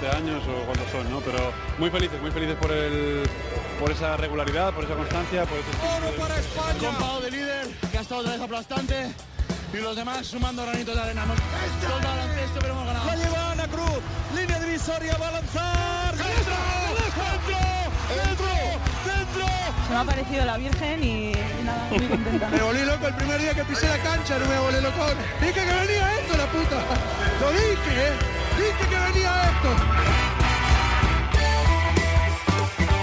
12 años o cuántos son, ¿no? Pero muy felices, muy felices por el por esa regularidad, por esa constancia, por ese ¡Oro para España! de líder, que ha estado otra vez aplastante y los demás sumando granitos de arena. Hemos todo baloncesto, pero hemos ganado. La lleva Ana Cruz, línea divisoria, va a lanzar. ¡Dentro! ¡Dentro! ¡Dentro! ¡Dentro! Se me ha parecido la Virgen y, y nada, muy contenta. Me volví loco el primer día que pisé la cancha, no me volé loco. Dije que venía esto, la puta. Lo dije, ¿eh? Venía esto.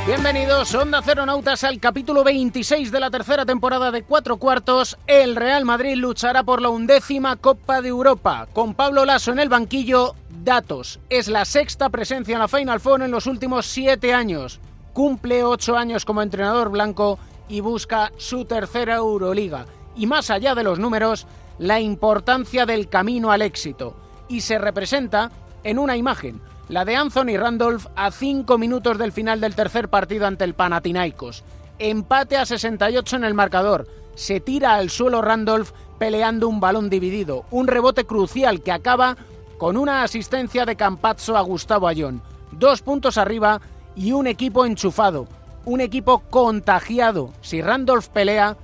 Bienvenidos, Onda Nautas al capítulo 26 de la tercera temporada de Cuatro Cuartos. El Real Madrid luchará por la undécima Copa de Europa. Con Pablo Lasso en el banquillo, datos. Es la sexta presencia en la Final Four en los últimos siete años. Cumple ocho años como entrenador blanco y busca su tercera Euroliga. Y más allá de los números, la importancia del camino al éxito. Y se representa en una imagen la de Anthony Randolph a 5 minutos del final del tercer partido ante el Panathinaikos. Empate a 68 en el marcador. Se tira al suelo Randolph peleando un balón dividido. Un rebote crucial que acaba con una asistencia de Campazzo a Gustavo Ayón. Dos puntos arriba y un equipo enchufado. Un equipo contagiado. Si Randolph pelea,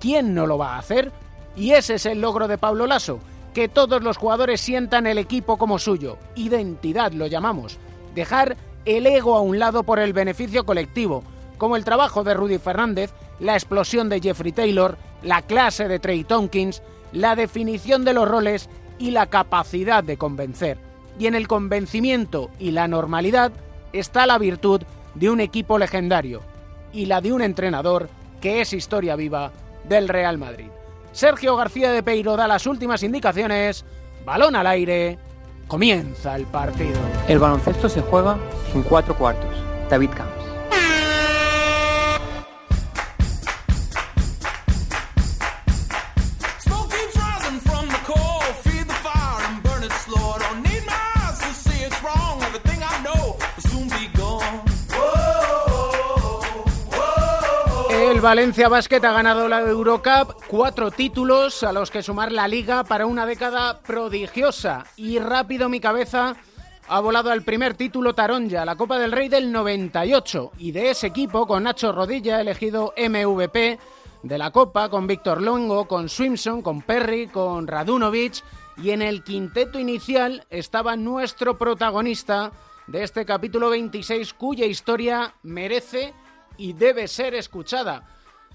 ¿quién no lo va a hacer? Y ese es el logro de Pablo Lasso que todos los jugadores sientan el equipo como suyo. Identidad lo llamamos. Dejar el ego a un lado por el beneficio colectivo, como el trabajo de Rudy Fernández, la explosión de Jeffrey Taylor, la clase de Trey Tompkins, la definición de los roles y la capacidad de convencer. Y en el convencimiento y la normalidad está la virtud de un equipo legendario y la de un entrenador que es historia viva del Real Madrid. Sergio García de Peiro da las últimas indicaciones. Balón al aire. Comienza el partido. El baloncesto se juega en cuatro cuartos. David Camps. Valencia Basket ha ganado la Eurocup, cuatro títulos a los que sumar la liga para una década prodigiosa. Y rápido mi cabeza ha volado al primer título Taronja, la Copa del Rey del 98. Y de ese equipo, con Nacho Rodilla, elegido MVP de la Copa, con Víctor Longo, con Swimson, con Perry, con Radunovic. Y en el quinteto inicial estaba nuestro protagonista de este capítulo 26, cuya historia merece y debe ser escuchada.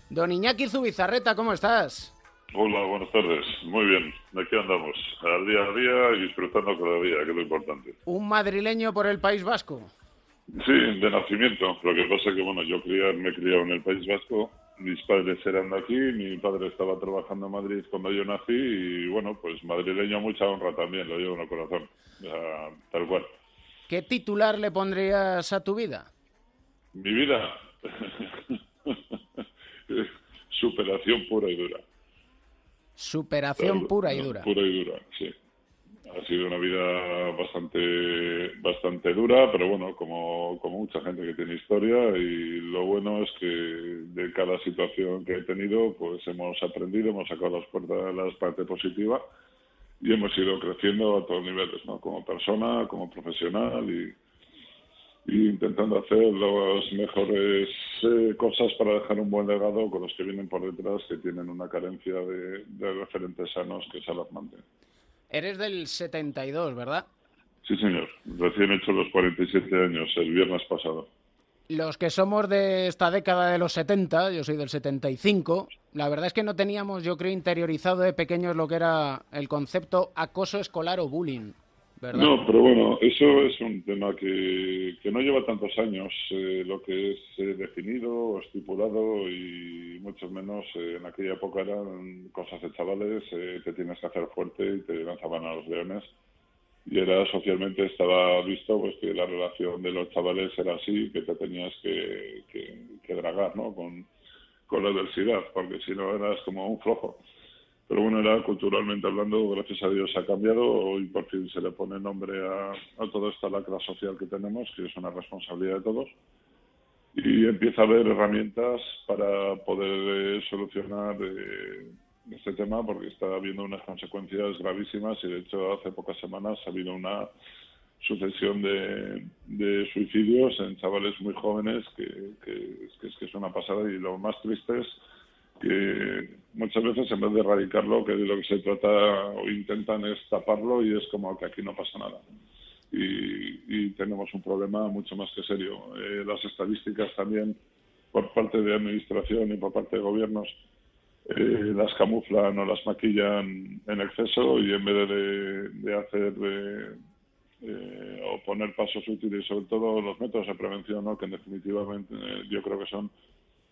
Don Iñaki Zubizarreta, ¿cómo estás? Hola, buenas tardes. Muy bien, aquí andamos, al día a día y disfrutando cada día, que es lo importante. ¿Un madrileño por el País Vasco? Sí, de nacimiento. Lo que pasa es que, bueno, yo me he criado en el País Vasco, mis padres eran de aquí, mi padre estaba trabajando en Madrid cuando yo nací y, bueno, pues madrileño mucha honra también, lo llevo en el corazón, tal cual. ¿Qué titular le pondrías a tu vida? Mi vida, Superación pura y dura. Superación pura y dura. Pura y dura, sí. Ha sido una vida bastante bastante dura, pero bueno, como, como mucha gente que tiene historia y lo bueno es que de cada situación que he tenido, pues hemos aprendido, hemos sacado las puertas las partes positivas y hemos ido creciendo a todos niveles, ¿no? Como persona, como profesional y, intentando hacer las mejores eh, cosas para dejar un buen legado con los que vienen por detrás, que tienen una carencia de, referentes sanos que se alarmante. Eres del 72, ¿verdad? Sí, señor. Recién hecho los 47 años, el viernes pasado. Los que somos de esta década de los 70, yo soy del 75, la verdad es que no teníamos, yo creo, interiorizado de pequeños lo que era el concepto acoso escolar o bullying. No, pero bueno, eso es un tema que, que no lleva tantos años, eh, lo que es eh, definido o estipulado y mucho menos eh, en aquella época eran cosas de chavales, te tienes que hacer fuerte y te lanzaban a los leones y era socialmente estaba visto pues que la relación de los chavales era así, que te tenías que, que, que dragar ¿no? con, con la adversidad, porque si no eras como un flojo. Pero bueno, era culturalmente hablando, gracias a Dios ha cambiado. Y por fin se le pone nombre a, a toda esta lacra social que tenemos, que es una responsabilidad de todos. Y empieza a haber herramientas para poder eh, solucionar eh, este tema porque está habiendo unas consecuencias gravísimas. Y de hecho hace pocas semanas ha habido una sucesión de, de suicidios en chavales muy jóvenes, que, que, que es que es una pasada. Y lo más triste es que muchas veces en vez de erradicarlo, que de lo que se trata o intentan es taparlo y es como que aquí no pasa nada. Y, tenemos un problema mucho más que serio. Eh, las estadísticas también por parte de administración y por parte de gobiernos eh, las camuflan o las maquillan en exceso y en vez de, hacer eh, o poner pasos útiles, sobre todo los métodos de prevención, que definitivamente eh, yo creo que son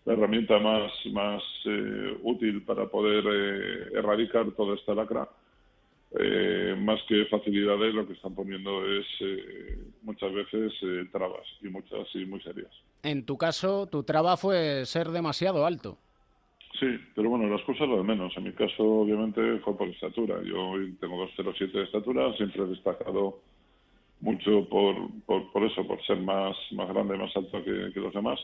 la herramienta más, más eh, útil para poder eh, erradicar toda esta lacra. Eh, más que facilidades, lo que están poniendo es eh, muchas veces eh, trabas y muchas y muy serias. En tu caso, tu traba fue ser demasiado alto. Sí, pero bueno, las cosas lo de menos. En mi caso, obviamente, fue por estatura. Yo tengo 2,07 de estatura, siempre he destacado mucho por, por, por eso, por ser más, más grande, más alto que, que los demás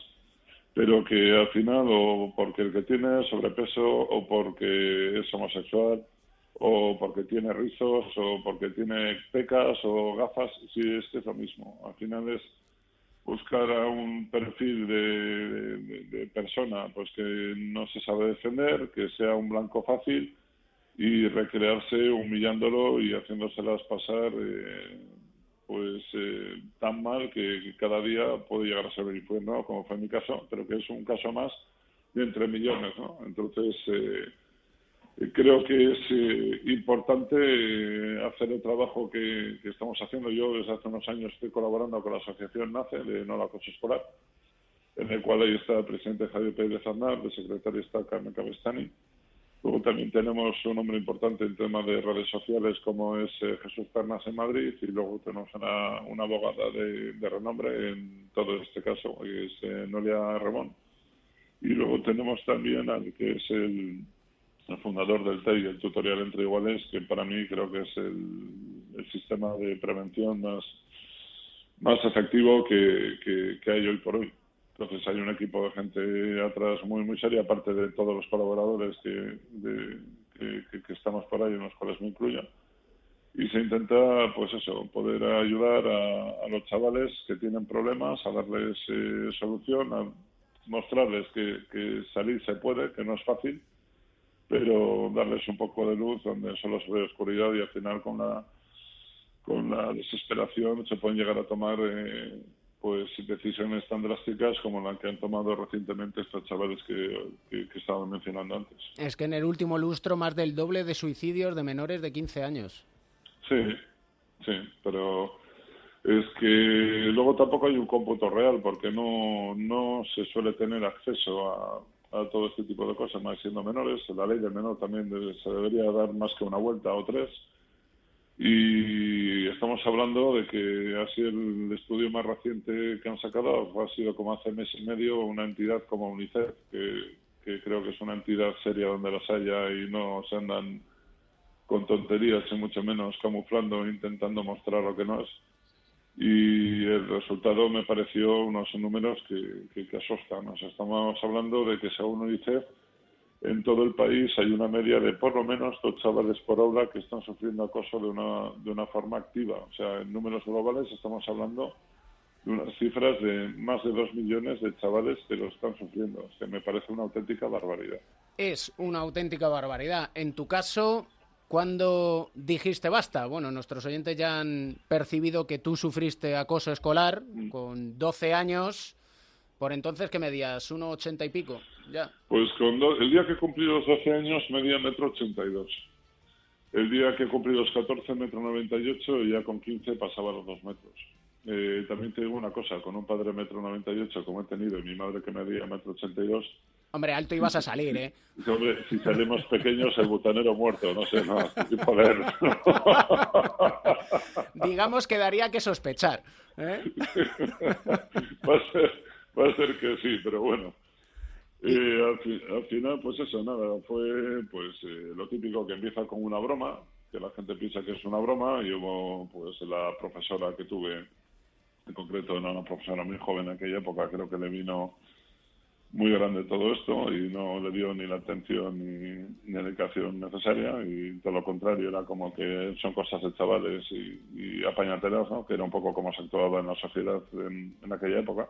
pero que al final o porque el que tiene sobrepeso o porque es homosexual o porque tiene rizos o porque tiene pecas o gafas, sí es que es lo mismo. Al final es buscar a un perfil de, persona pues que no se sabe defender, que sea un blanco fácil y recrearse humillándolo y haciéndoselas pasar eh, pues eh, tan mal que, cada día puede llegar a ser el infierno, como fue mi caso, pero que es un caso más de entre millones, ¿no? Entonces, eh, creo que es eh, importante eh, hacer el trabajo que, estamos haciendo. Yo desde hace unos años estoy colaborando con la asociación NACE de No la Acoso Escolar, en el cual ahí está el presidente Javier Pérez Aznar, el secretario está Carmen Cabestani, Luego también tenemos un hombre importante en temas de redes sociales como es eh, Jesús Pernas en Madrid y luego tenemos una, una abogada de, renombre en todo este caso, que es eh, Nolia Ramón. Y luego tenemos también al que es el, fundador del TEI, el Tutorial Entre Iguales, que para mí creo que es el, sistema de prevención más, más efectivo que, que hay hoy por hoy. Entonces hay un equipo de gente atrás muy muy seria, aparte de todos los colaboradores que, de, que, estamos por ahí, en los cuales me incluyo. Y se intenta, pues eso, poder ayudar a, a los chavales que tienen problemas, a darles eh, solución, a mostrarles que, que salir se puede, que no es fácil, pero darles un poco de luz donde solo se ve oscuridad y al final con la, con la desesperación se pueden llegar a tomar... Eh, pues decisiones tan drásticas como la que han tomado recientemente estos chavales que, que, que, estaban mencionando antes. Es que en el último lustro más del doble de suicidios de menores de 15 años. Sí, sí, pero es que luego tampoco hay un cómputo real porque no, no se suele tener acceso a, a todo este tipo de cosas, más siendo menores. La ley del menor también se debería dar más que una vuelta o tres y estamos hablando de que ha sido el estudio más reciente que han sacado, ha sido como hace mes y medio una entidad como UNICEF, que, creo que es una entidad seria donde las haya y no se andan con tonterías y mucho menos camuflando, intentando mostrar lo que no es. Y el resultado me pareció unos números que, que, que asustan. Sea, estamos hablando de que según UNICEF en todo el país hay una media de por lo menos dos chavales por aula que están sufriendo acoso de una, de una forma activa. O sea, en números globales estamos hablando de unas cifras de más de dos millones de chavales que lo están sufriendo. O sea, me parece una auténtica barbaridad. Es una auténtica barbaridad. En tu caso, ¿cuándo dijiste basta? Bueno, nuestros oyentes ya han percibido que tú sufriste acoso escolar mm. con 12 años por entonces, ¿qué medías? ¿1,80 ochenta y pico? Ya. Pues con do... el día que cumplí los 12 años medía metro ochenta y dos. El día que cumplí los 14, metro 98, y ya con 15 pasaba los 2 metros. Eh, también te digo una cosa, con un padre metro 98 como he tenido y mi madre que medía metro 82... Hombre, alto ibas a salir, ¿eh? Hombre, si salimos pequeños, el butanero muerto, no sé, no, poder. Digamos que daría que sospechar. ¿eh? Va a ser Va a ser que sí, pero bueno. Eh, al, al, final, pues eso, nada, fue pues eh, lo típico que empieza con una broma, que la gente piensa que es una broma, y hubo pues la profesora que tuve, en concreto era una profesora muy joven en aquella época, creo que le vino muy grande todo esto y no le dio ni la atención ni, ni dedicación necesaria y todo lo contrario era como que son cosas de chavales y, y apañateras, ¿no? que era un poco como se actuaba en la sociedad en, en aquella época.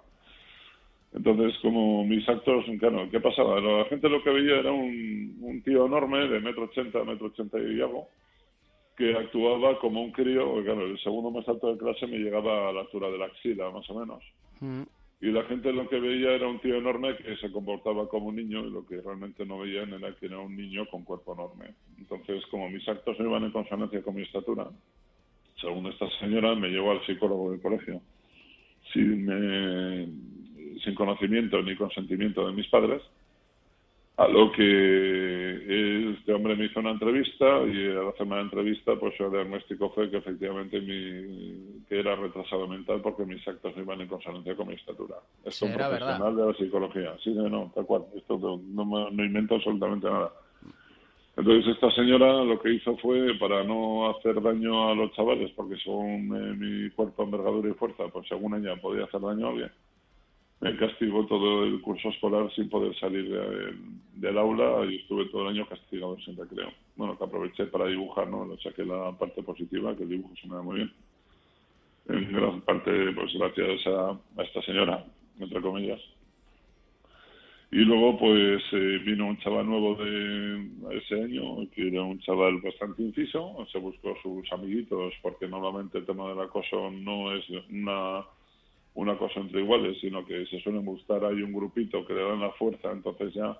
Entonces, como mis actos, claro, ¿qué pasaba? La gente lo que veía era un, un tío enorme de metro ochenta, metro ochenta y algo, que actuaba como un crío, porque claro, el segundo más alto de clase me llegaba a la altura de la axila, más o menos. Mm. Y la gente lo que veía era un tío enorme que se comportaba como un niño y lo que realmente no veían era que era un niño con cuerpo enorme. Entonces, como mis actos no iban en consonancia con mi estatura, según esta señora, me llevó al psicólogo del colegio. Sin, me- sin conocimiento ni consentimiento de mis padres, a lo que este hombre me hizo una entrevista y al hacerme la entrevista, pues el diagnóstico fue que efectivamente mi, que era retrasado mental porque mis actos no iban en consonancia con mi estatura. Es un verdad. profesional de la psicología. Sí, no, tal cual. Esto no, no, me- no invento absolutamente nada. Entonces esta señora lo que hizo fue, para no hacer daño a los chavales, porque según eh, mi cuerpo, envergadura y fuerza, pues según ella podía hacer daño a alguien, me castigó todo el curso escolar sin poder salir de- del aula y estuve todo el año castigado sin recreo. Bueno, que aproveché para dibujar, ¿no? Le saqué la parte positiva, que el dibujo se me da muy bien. En gran parte, pues gracias a, a esta señora, entre comillas. Y luego, pues eh, vino un chaval nuevo de ese año, que era un chaval bastante inciso, se buscó sus amiguitos, porque normalmente el tema del acoso no es una, una cosa entre iguales, sino que se suelen buscar, hay un grupito que le dan la fuerza, entonces ya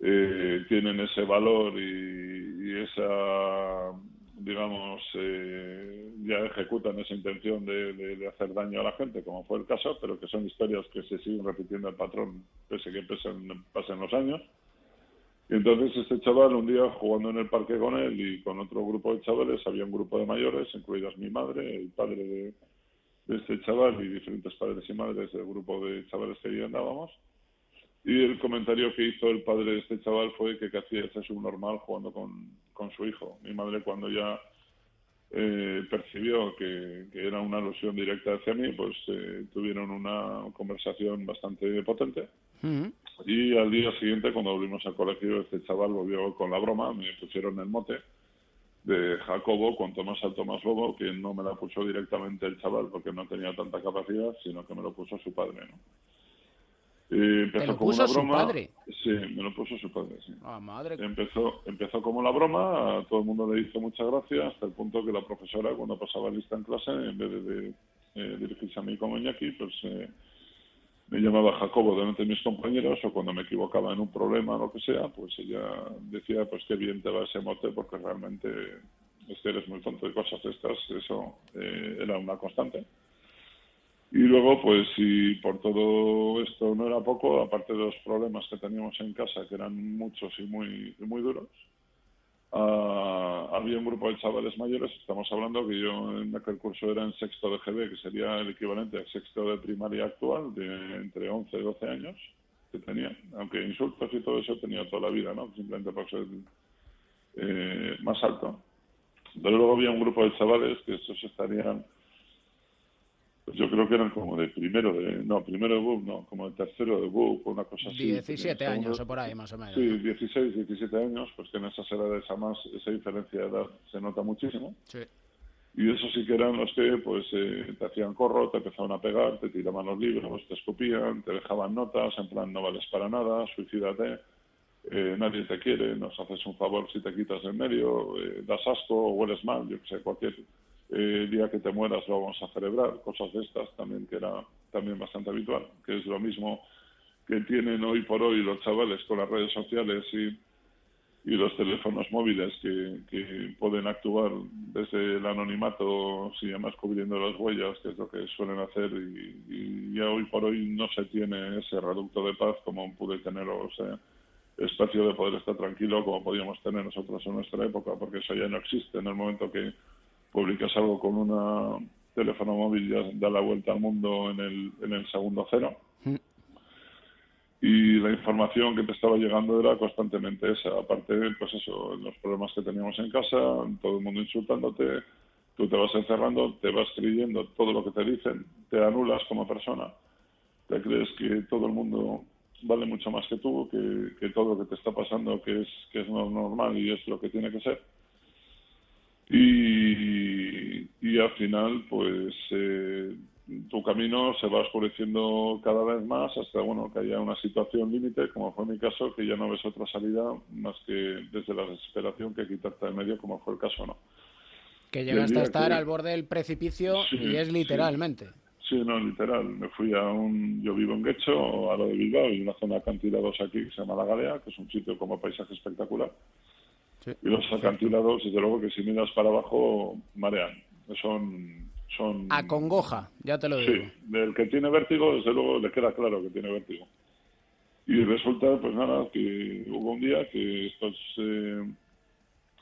eh, tienen ese valor y, esa, digamos, eh, ya ejecutan esa intención de, hacer daño a la gente, como fue el caso, pero que son historias que se siguen repitiendo el patrón, pese que pasen, pasen los años. Y entonces este chaval, un día jugando en el parque con él y con otro grupo de chavales, había un grupo de mayores, incluidas mi madre, el padre de, de este chaval y diferentes padres y madres del grupo de chavales que ahí andábamos. Y el comentario que hizo el padre de este chaval fue que, hacía ese subnormal jugando con, con su hijo. Mi madre cuando ya eh, percibió que, que era una alusión directa hacia mí, pues eh, tuvieron una conversación bastante potente. Mm. Y al día siguiente, cuando volvimos al colegio, este chaval volvió con la broma, me pusieron el mote de Jacobo, cuanto más alto más lobo, que no me la puso directamente el chaval porque no tenía tanta capacidad, sino que me lo puso su padre, ¿no? Y empezó ¿Te lo como puso una su broma. padre? Sí, me lo puso su padre, sí. Ah, madre. Empezó, empezó como la broma, a todo el mundo le hizo mucha gracia, hasta el punto que la profesora, cuando pasaba lista en clase, en vez de, de, eh, dirigirse a mí como Iñaki, pues eh, me llamaba Jacobo delante de mis compañeros, o cuando me equivocaba en un problema o lo que sea, pues ella decía, pues qué bien te va ese mote, porque realmente es que eres muy tonto y cosas de estas, eso eh, era una constante. Y luego, pues si por todo esto no era poco, aparte de los problemas que teníamos en casa, que eran muchos y muy, y muy duros, ah, había un grupo de chavales mayores, estamos hablando que yo en aquel curso era en sexto de GB, que sería el equivalente al sexto de primaria actual, de entre 11 y 12 años que tenía, aunque insultos y todo eso tenía toda la vida, ¿no? Simplemente por ser eh, más alto. Pero luego había un grupo de chavales que estos estarían pues yo creo que eran como de primero de, no, primero de BUP, no, como de tercero de BUP, una cosa así. 17 Segundo- años o por ahí, más o menos. Sí, 16, 17 años, pues que en esas edades además esa diferencia de edad se nota muchísimo. Sí. Y eso sí que eran los que pues eh, te hacían corro, te empezaban a pegar, te tiraban los libros, te escupían, te dejaban notas, en plan no vales para nada, suicídate, eh, nadie te quiere, nos haces un favor si te quitas en medio, eh, das asco, hueles mal, yo que sé, cualquier eh, día que te mueras lo vamos a celebrar, cosas de estas también que era también bastante habitual, que es lo mismo que tienen hoy por hoy los chavales con las redes sociales y, y los teléfonos móviles que, que pueden actuar desde el anonimato, si además cubriendo las huellas, que es lo que suelen hacer, y, y ya hoy por hoy no se tiene ese reducto de paz como pude tener, o sea, espacio de poder estar tranquilo como podíamos tener nosotros en nuestra época, porque eso ya no existe en el momento que publicas algo con un teléfono móvil ya da la vuelta al mundo en el, en el segundo cero y la información que te estaba llegando era constantemente esa. Aparte, pues eso, los problemas que teníamos en casa, todo el mundo insultándote, tú te vas encerrando, te vas creyendo todo lo que te dicen, te anulas como persona, te crees que todo el mundo vale mucho más que tú, que, que todo lo que te está pasando, que es, que es normal y es lo que tiene que ser. Y, y al final, pues eh, tu camino se va oscureciendo cada vez más hasta bueno que haya una situación límite, como fue mi caso, que ya no ves otra salida más que desde la desesperación que quitarte de medio, como fue el caso, ¿no? Que llegaste a estar al borde del precipicio y es literalmente. Sí. no, literal. Me fui a un... Yo vivo en Guecho, a lo de Bilbao, y una zona de acantilados aquí que se llama La Galea, que es un sitio como paisaje espectacular. Y los acantilados, desde luego que si miras para abajo, marean. Son son... A congoja, ya te lo digo. Sí, del que tiene vértigo, desde luego le queda claro que tiene vértigo. Y resulta, pues nada, que hubo un día que estos, eh,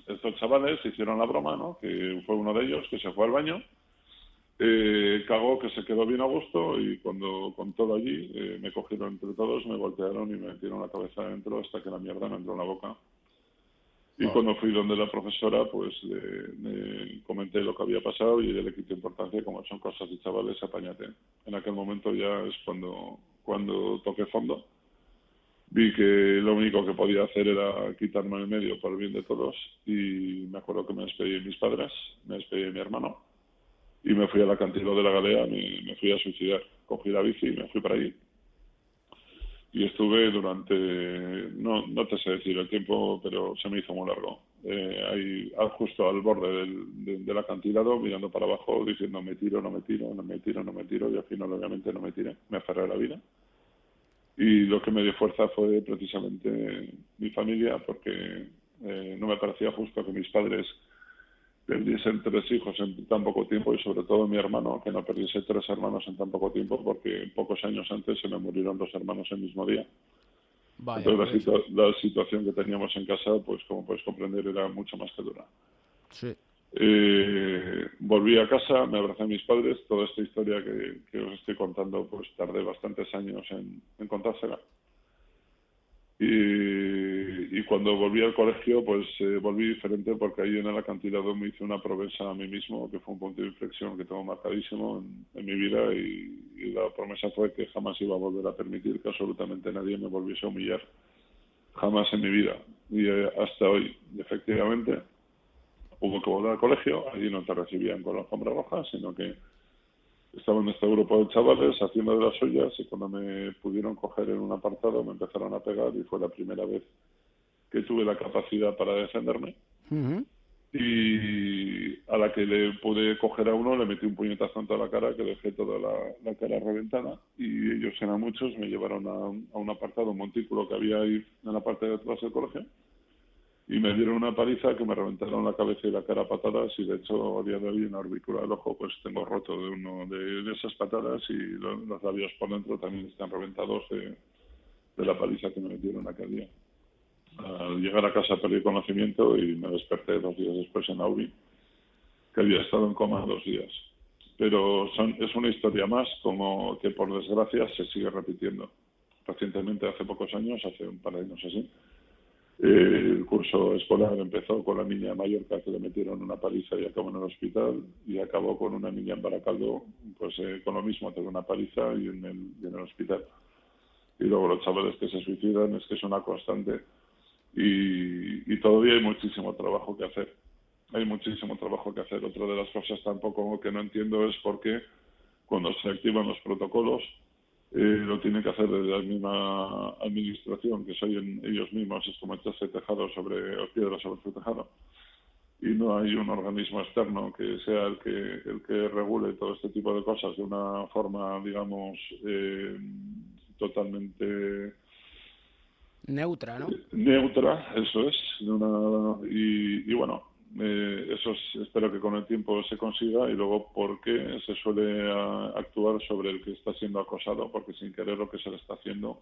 estos chavales hicieron la broma, ¿no? Que fue uno de ellos que se fue al baño, eh, cagó, que se quedó bien a gusto y cuando con todo allí eh, me cogieron entre todos, me voltearon y me metieron la cabeza adentro hasta que la mierda me entró en la boca. Y cuando fui donde la profesora, pues le, comenté lo que había pasado y ella le quité importancia, como son cosas de chavales, apáñate. En aquel momento ya es cuando, cuando toqué fondo. Vi que lo único que podía hacer era quitarme el medio por el bien de todos y me acuerdo que me despedí de mis padres, me despedí de mi hermano y me fui a la cantina de la galea, me, me fui a suicidar. Cogí la bici y me fui para allí y estuve durante, no, no te sé decir el tiempo, pero se me hizo muy largo. Eh, ahí, justo al borde del, del, acantilado, mirando para abajo, diciendo me tiro, no me tiro, no me tiro, no me tiro, y al final obviamente no me tiré, me aferré a la vida. Y lo que me dio fuerza fue precisamente mi familia, porque eh, no me parecía justo que mis padres perdiesen tres hijos en tan poco tiempo y sobre todo mi hermano, que no perdiese tres hermanos en tan poco tiempo porque pocos años antes se me murieron dos hermanos el mismo día. Entonces la, la, situación que teníamos en casa, pues como puedes comprender, era mucho más que dura. Sí. Eh, volví a casa, me abracé a mis padres, toda esta historia que, que os estoy contando, pues tardé bastantes años en, en contársela. Y, y, cuando volví al colegio, pues eh, volví diferente porque ahí en el acantilado me hice una promesa a mí mismo, que fue un punto de inflexión que tengo marcadísimo en, mi vida y, y, la promesa fue que jamás iba a volver a permitir que absolutamente nadie me volviese a humillar, jamás en mi vida. Y eh, hasta hoy, efectivamente, hubo que volver al colegio, allí no te recibían con la alfombra roja, sino que estaba en este grupo de chavales haciendo de las suyas y cuando me pudieron coger en un apartado me empezaron a pegar y fue la primera vez que tuve la capacidad para defenderme. Y a la que le pude coger a uno le metí un puñetazo en toda la cara que dejé toda la, la cara reventada. Y ellos eran muchos, me llevaron a, a un apartado, un montículo que había ahí en la parte de atrás del colegio y me dieron una paliza que me reventaron la cabeza y la cara a patadas y de hecho a día de hoy en la orbicula del ojo pues tengo roto de uno de, esas patadas y los labios por dentro también están reventados de, la paliza que me metieron aquel día. Al llegar a casa perdí conocimiento y me desperté dos días después en Audi, que había estado en coma dos días. Pero son, es una historia más como que por desgracia se sigue repitiendo. Recientemente, hace pocos años, hace un par de años así, eh, el curso escolar empezó con la niña mayor que le metieron una paliza y acabó en el hospital y acabó con una niña en Baracaldo pues eh, con lo mismo, tuvo una paliza y en, el, y en el hospital. Y luego los chavales que se suicidan es que es una constante y, y todavía hay muchísimo trabajo que hacer. Hay muchísimo trabajo que hacer. Otra de las cosas tampoco que no entiendo es por qué cuando se activan los protocolos eh, lo tiene que hacer desde la misma administración, que soy ellos mismos, es como echarse tejado sobre, o piedra sobre su tejado. Y no hay un organismo externo que sea el que, el que regule todo este tipo de cosas de una forma, digamos, eh, totalmente neutra, ¿no? Neutra, eso es. De una, y, y bueno, eh, eso espero que con el tiempo se consiga y luego por qué se suele a, actuar sobre el que está siendo acosado, porque sin querer lo que se le está haciendo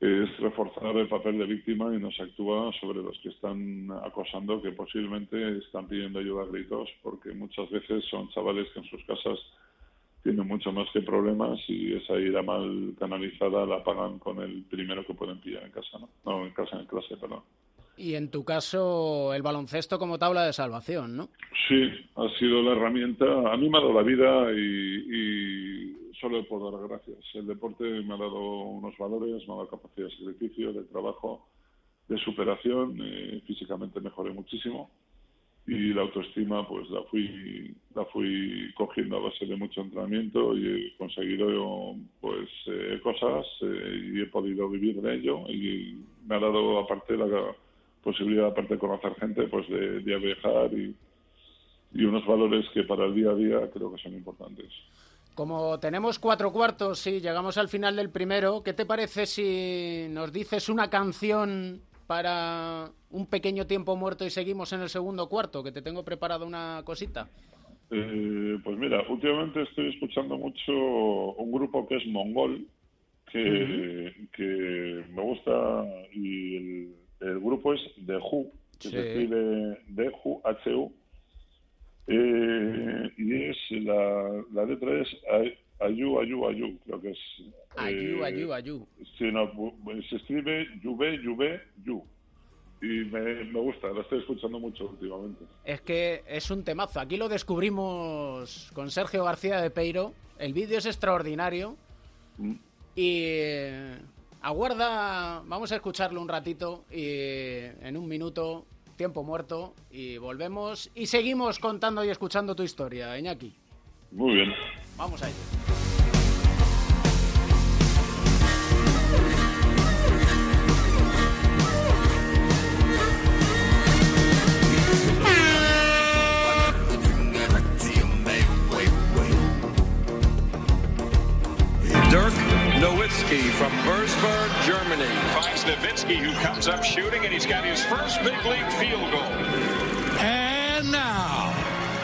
es reforzar el papel de víctima y no se actúa sobre los que están acosando, que posiblemente están pidiendo ayuda a gritos, porque muchas veces son chavales que en sus casas tienen mucho más que problemas y esa ira mal canalizada la pagan con el primero que pueden pillar en casa, ¿no? No, en casa, en clase, perdón. Y en tu caso, el baloncesto como tabla de salvación, ¿no? Sí, ha sido la herramienta. A mí me ha dado la vida y, solo le puedo dar gracias. El deporte me ha dado unos valores, me ha dado capacidad de sacrificio, de trabajo, de superación. eh, físicamente mejoré muchísimo y la autoestima pues la fui la fui cogiendo a base de mucho entrenamiento y he conseguido pues eh, cosas eh, y he podido vivir de ello y me ha dado aparte la posibilidad aparte de conocer gente pues de, de viajar y, y unos valores que para el día a día creo que son importantes. Como tenemos cuatro cuartos y llegamos al final del primero, ¿qué te parece si nos dices una canción para un pequeño tiempo muerto y seguimos en el segundo cuarto? Que te tengo preparada una cosita. Eh, pues mira, últimamente estoy escuchando mucho un grupo que es Mongol, que, que me gusta y el, el grupo es The Who, que Sí. se escribe The Who, H-U, eh, y es la, la letra es Ay- Ayu, Ayu, Ayu, creo que es. Ayú, eh, ayú, ayú. Sí, no, se escribe Yuve, Yuve, Yu. Y me, me gusta, la estoy escuchando mucho últimamente. Es que es un temazo. Aquí lo descubrimos con Sergio García de Peiro. El vídeo es extraordinario. Mm. Y aguarda, vamos a escucharlo un ratito y en un minuto, tiempo muerto, y volvemos y seguimos contando y escuchando tu historia, Iñaki. Muy bien. Vamos a ello. Nowitzki from Würzburg, Germany. Finds Nowitzki, who comes up shooting, and he's got his first big league field goal. And now,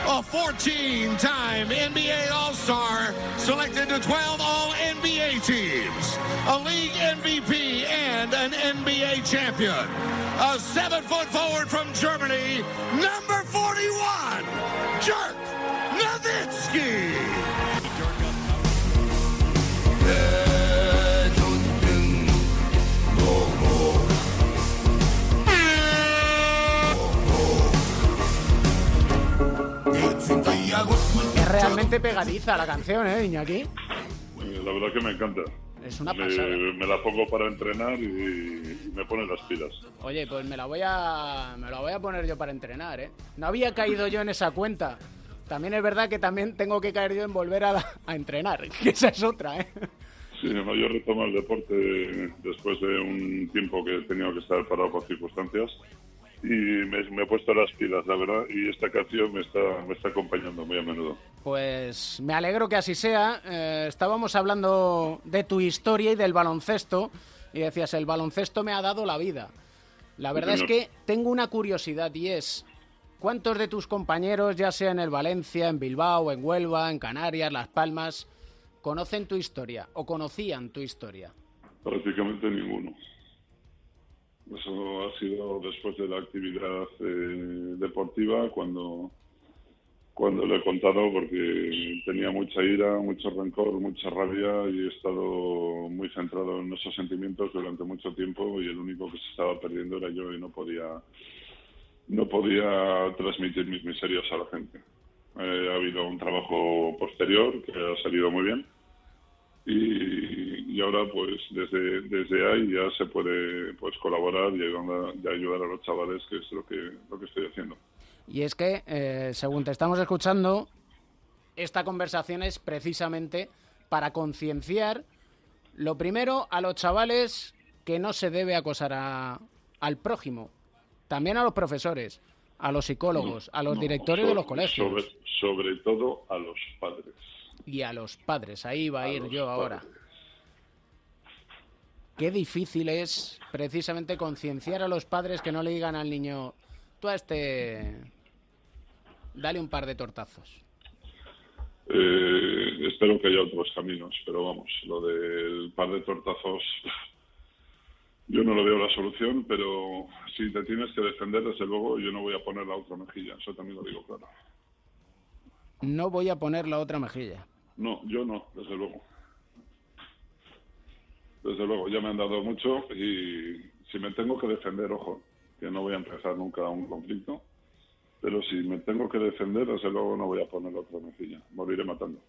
a 14-time NBA All-Star selected to 12 All-NBA teams, a league MVP and an NBA champion. A seven-foot forward from Germany, number 41, Dirk Nowitzki. Es realmente pegadiza la canción, ¿eh, Iñaki? La verdad que me encanta. Es una Me, pasada. me la pongo para entrenar y, y me pone las pilas. Oye, pues me la voy a me la voy a poner yo para entrenar, ¿eh? No había caído yo en esa cuenta. También es verdad que también tengo que caer yo en volver a, a entrenar, que esa es otra, ¿eh? Sí, no, yo retomo el deporte después de un tiempo que he tenido que estar parado por circunstancias y me, me he puesto las pilas, la verdad, y esta canción me está, me está acompañando muy a menudo. Pues me alegro que así sea. Eh, estábamos hablando de tu historia y del baloncesto y decías, el baloncesto me ha dado la vida. La verdad es que tengo una curiosidad y es, ¿cuántos de tus compañeros, ya sea en el Valencia, en Bilbao, en Huelva, en Canarias, Las Palmas, conocen tu historia o conocían tu historia? Prácticamente ninguno. Eso ha sido después de la actividad eh, deportiva cuando, cuando lo he contado porque tenía mucha ira, mucho rencor, mucha rabia y he estado muy centrado en esos sentimientos durante mucho tiempo y el único que se estaba perdiendo era yo y no podía no podía transmitir mis miserias a la gente. Eh, ha habido un trabajo posterior que ha salido muy bien y, y ahora pues desde, desde ahí ya se puede pues colaborar y ayudar, y ayudar a los chavales que es lo que lo que estoy haciendo. Y es que, eh, según te estamos escuchando, esta conversación es precisamente para concienciar, lo primero, a los chavales que no se debe acosar a- al prójimo, también a los profesores, a los psicólogos, a los No, directores de los colegios. sobre, sobre todo a los padres y a los padres. Ahí va a, A ir yo ahora. Qué difícil es precisamente concienciar a los padres que no le digan al niño, tú a este, dale un par de tortazos. Eh, espero que haya otros caminos pero vamos lo del par de tortazos yo no lo veo la solución pero si te tienes que defender desde luego yo no voy a poner la otra mejilla eso también lo digo claro No voy a poner la otra mejilla. No, yo no, desde luego. Desde luego, ya me han dado mucho y si me tengo que defender, ojo, que no voy a empezar nunca un conflicto, pero si me tengo que defender, desde luego no voy a poner otra mejilla, moriré matando.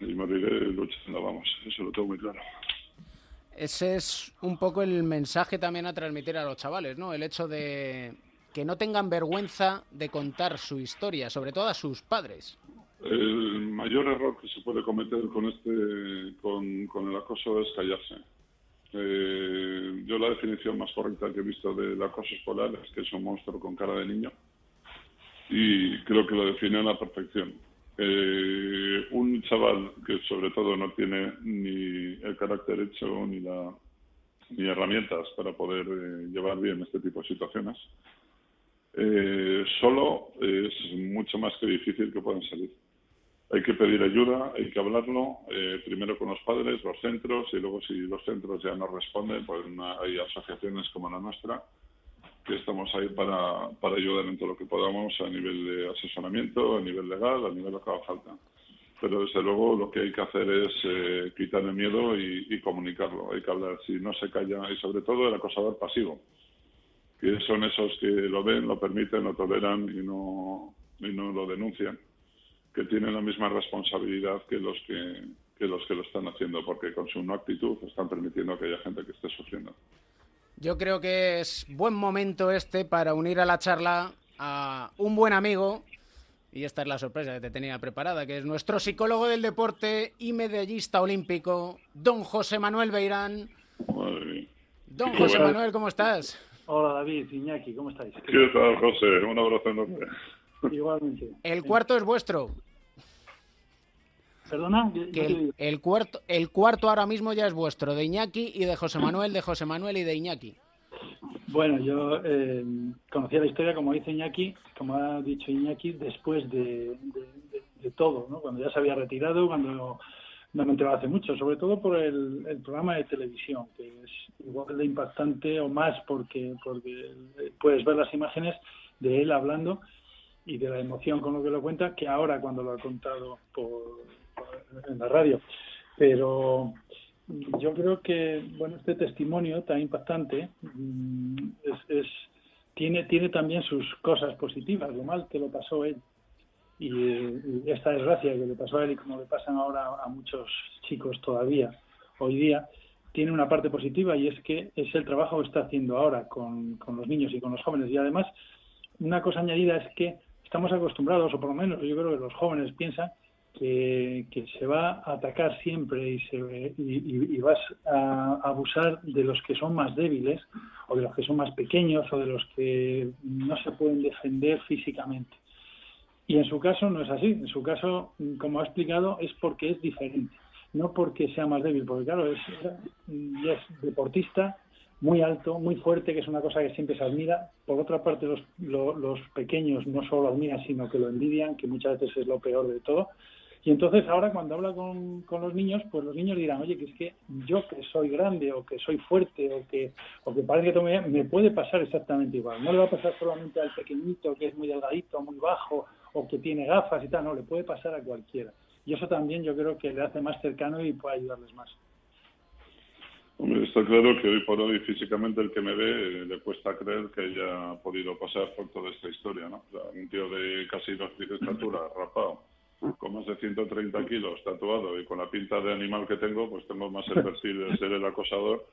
y moriré luchando, vamos, eso lo tengo muy claro. Ese es un poco el mensaje también a transmitir a los chavales, ¿no? El hecho de que no tengan vergüenza de contar su historia, sobre todo a sus padres. El mayor error que se puede cometer con este, con, el acoso es callarse. Eh, yo la definición más correcta que he visto del acoso escolar es que es un monstruo con cara de niño y creo que lo define a la perfección. Eh, un chaval que sobre todo no tiene ni el carácter hecho ni la ni herramientas para poder eh, llevar bien este tipo de situaciones, eh, solo es mucho más que difícil que puedan salir. Hay que pedir ayuda, hay que hablarlo, eh, primero con los padres, los centros, y luego si los centros ya no responden, pues hay asociaciones como la nuestra, que estamos ahí para, para ayudar en todo lo que podamos a nivel de asesoramiento, a nivel legal, a nivel de lo que haga falta. Pero desde luego lo que hay que hacer es eh, quitar el miedo y, y comunicarlo. Hay que hablar. Si no se calla, y sobre todo el acosador pasivo, que son esos que lo ven, lo permiten, lo toleran y no, y no lo denuncian, que tienen la misma responsabilidad que los que, que los que lo están haciendo, porque con su no actitud están permitiendo que haya gente que esté sufriendo. Yo creo que es buen momento este para unir a la charla a un buen amigo, y esta es la sorpresa que te tenía preparada, que es nuestro psicólogo del deporte y medallista olímpico, don José Manuel Beirán. Madre mía. Don José. Manuel, ¿cómo estás? Hola David, Iñaki, ¿cómo estáis? ¿Qué tal, José? Un abrazo enorme. Igualmente. El cuarto es vuestro. Perdona, Que el, cuarto, el cuarto ahora mismo ya es vuestro, de Iñaki y de José Manuel, de José Manuel y de Iñaki. Bueno, yo eh, conocía la historia, como dice Iñaki, como ha dicho Iñaki, después de, de- de- de todo, ¿no? Cuando ya se había retirado, cuando no me enteraba hace mucho, sobre todo por el, el programa de televisión, que es igual de impactante o más porque, porque puedes ver las imágenes de él hablando y de la emoción con lo que lo cuenta, que ahora cuando lo ha contado por- en la radio. Pero yo creo que bueno este testimonio tan impactante mm, es, es- tiene tiene también sus cosas positivas lo mal que lo pasó él y, esta desgracia que le pasó a él y como le pasan ahora a muchos chicos todavía hoy día tiene una parte positiva y es que es el trabajo que está haciendo ahora con los niños y con los jóvenes y además una cosa añadida es que estamos acostumbrados o por lo menos yo creo que los jóvenes piensan que, se va a atacar siempre y, se, y, y- vas a abusar de los que son más débiles o de los que son más pequeños o de los que no se pueden defender físicamente. Y en su caso no es así. En su caso, como ha explicado, es porque es diferente. No porque sea más débil, porque claro, es, es deportista muy alto, muy fuerte, que es una cosa que siempre se admira. Por otra parte, los, lo- los pequeños no solo lo admiran, sino que lo envidian, que muchas veces es lo peor de todo. Y entonces ahora cuando habla con, con los niños, pues los niños dirán, oye, que es que yo que soy grande o que soy fuerte o que, o que parece que me, me puede pasar exactamente igual. No le va a pasar solamente al pequeñito que es muy delgadito, muy bajo o que tiene gafas y tal, no, le puede pasar a cualquiera. Y eso también yo creo que le hace más cercano y puede ayudarles más. Hombre, está claro que hoy por hoy físicamente el que me ve eh, le cuesta creer que haya podido pasar por toda esta historia, ¿no? O sea, un tío de casi dos pies de estatura, rapado, con más de 130 kilos, tatuado y con la pinta de animal que tengo, pues tengo más el perfil de ser el acosador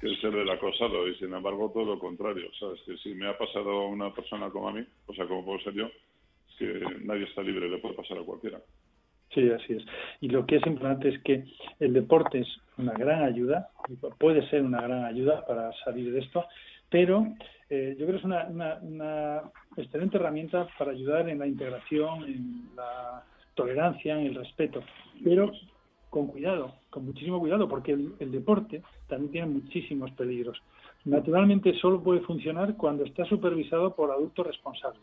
que el ser el acosado. Y sin embargo, todo lo contrario, ¿sabes? Que si me ha pasado a una persona como a mí, o sea, como puedo ser yo, es que nadie está libre, le puede pasar a cualquiera. Sí, así es. Y lo que es importante es que el deporte es una gran ayuda, puede ser una gran ayuda para salir de esto, pero eh, yo creo que es una, una, una excelente herramienta para ayudar en la integración, en la tolerancia, en el respeto, pero con cuidado, con muchísimo cuidado, porque el, el deporte también tiene muchísimos peligros. Naturalmente solo puede funcionar cuando está supervisado por adultos responsables,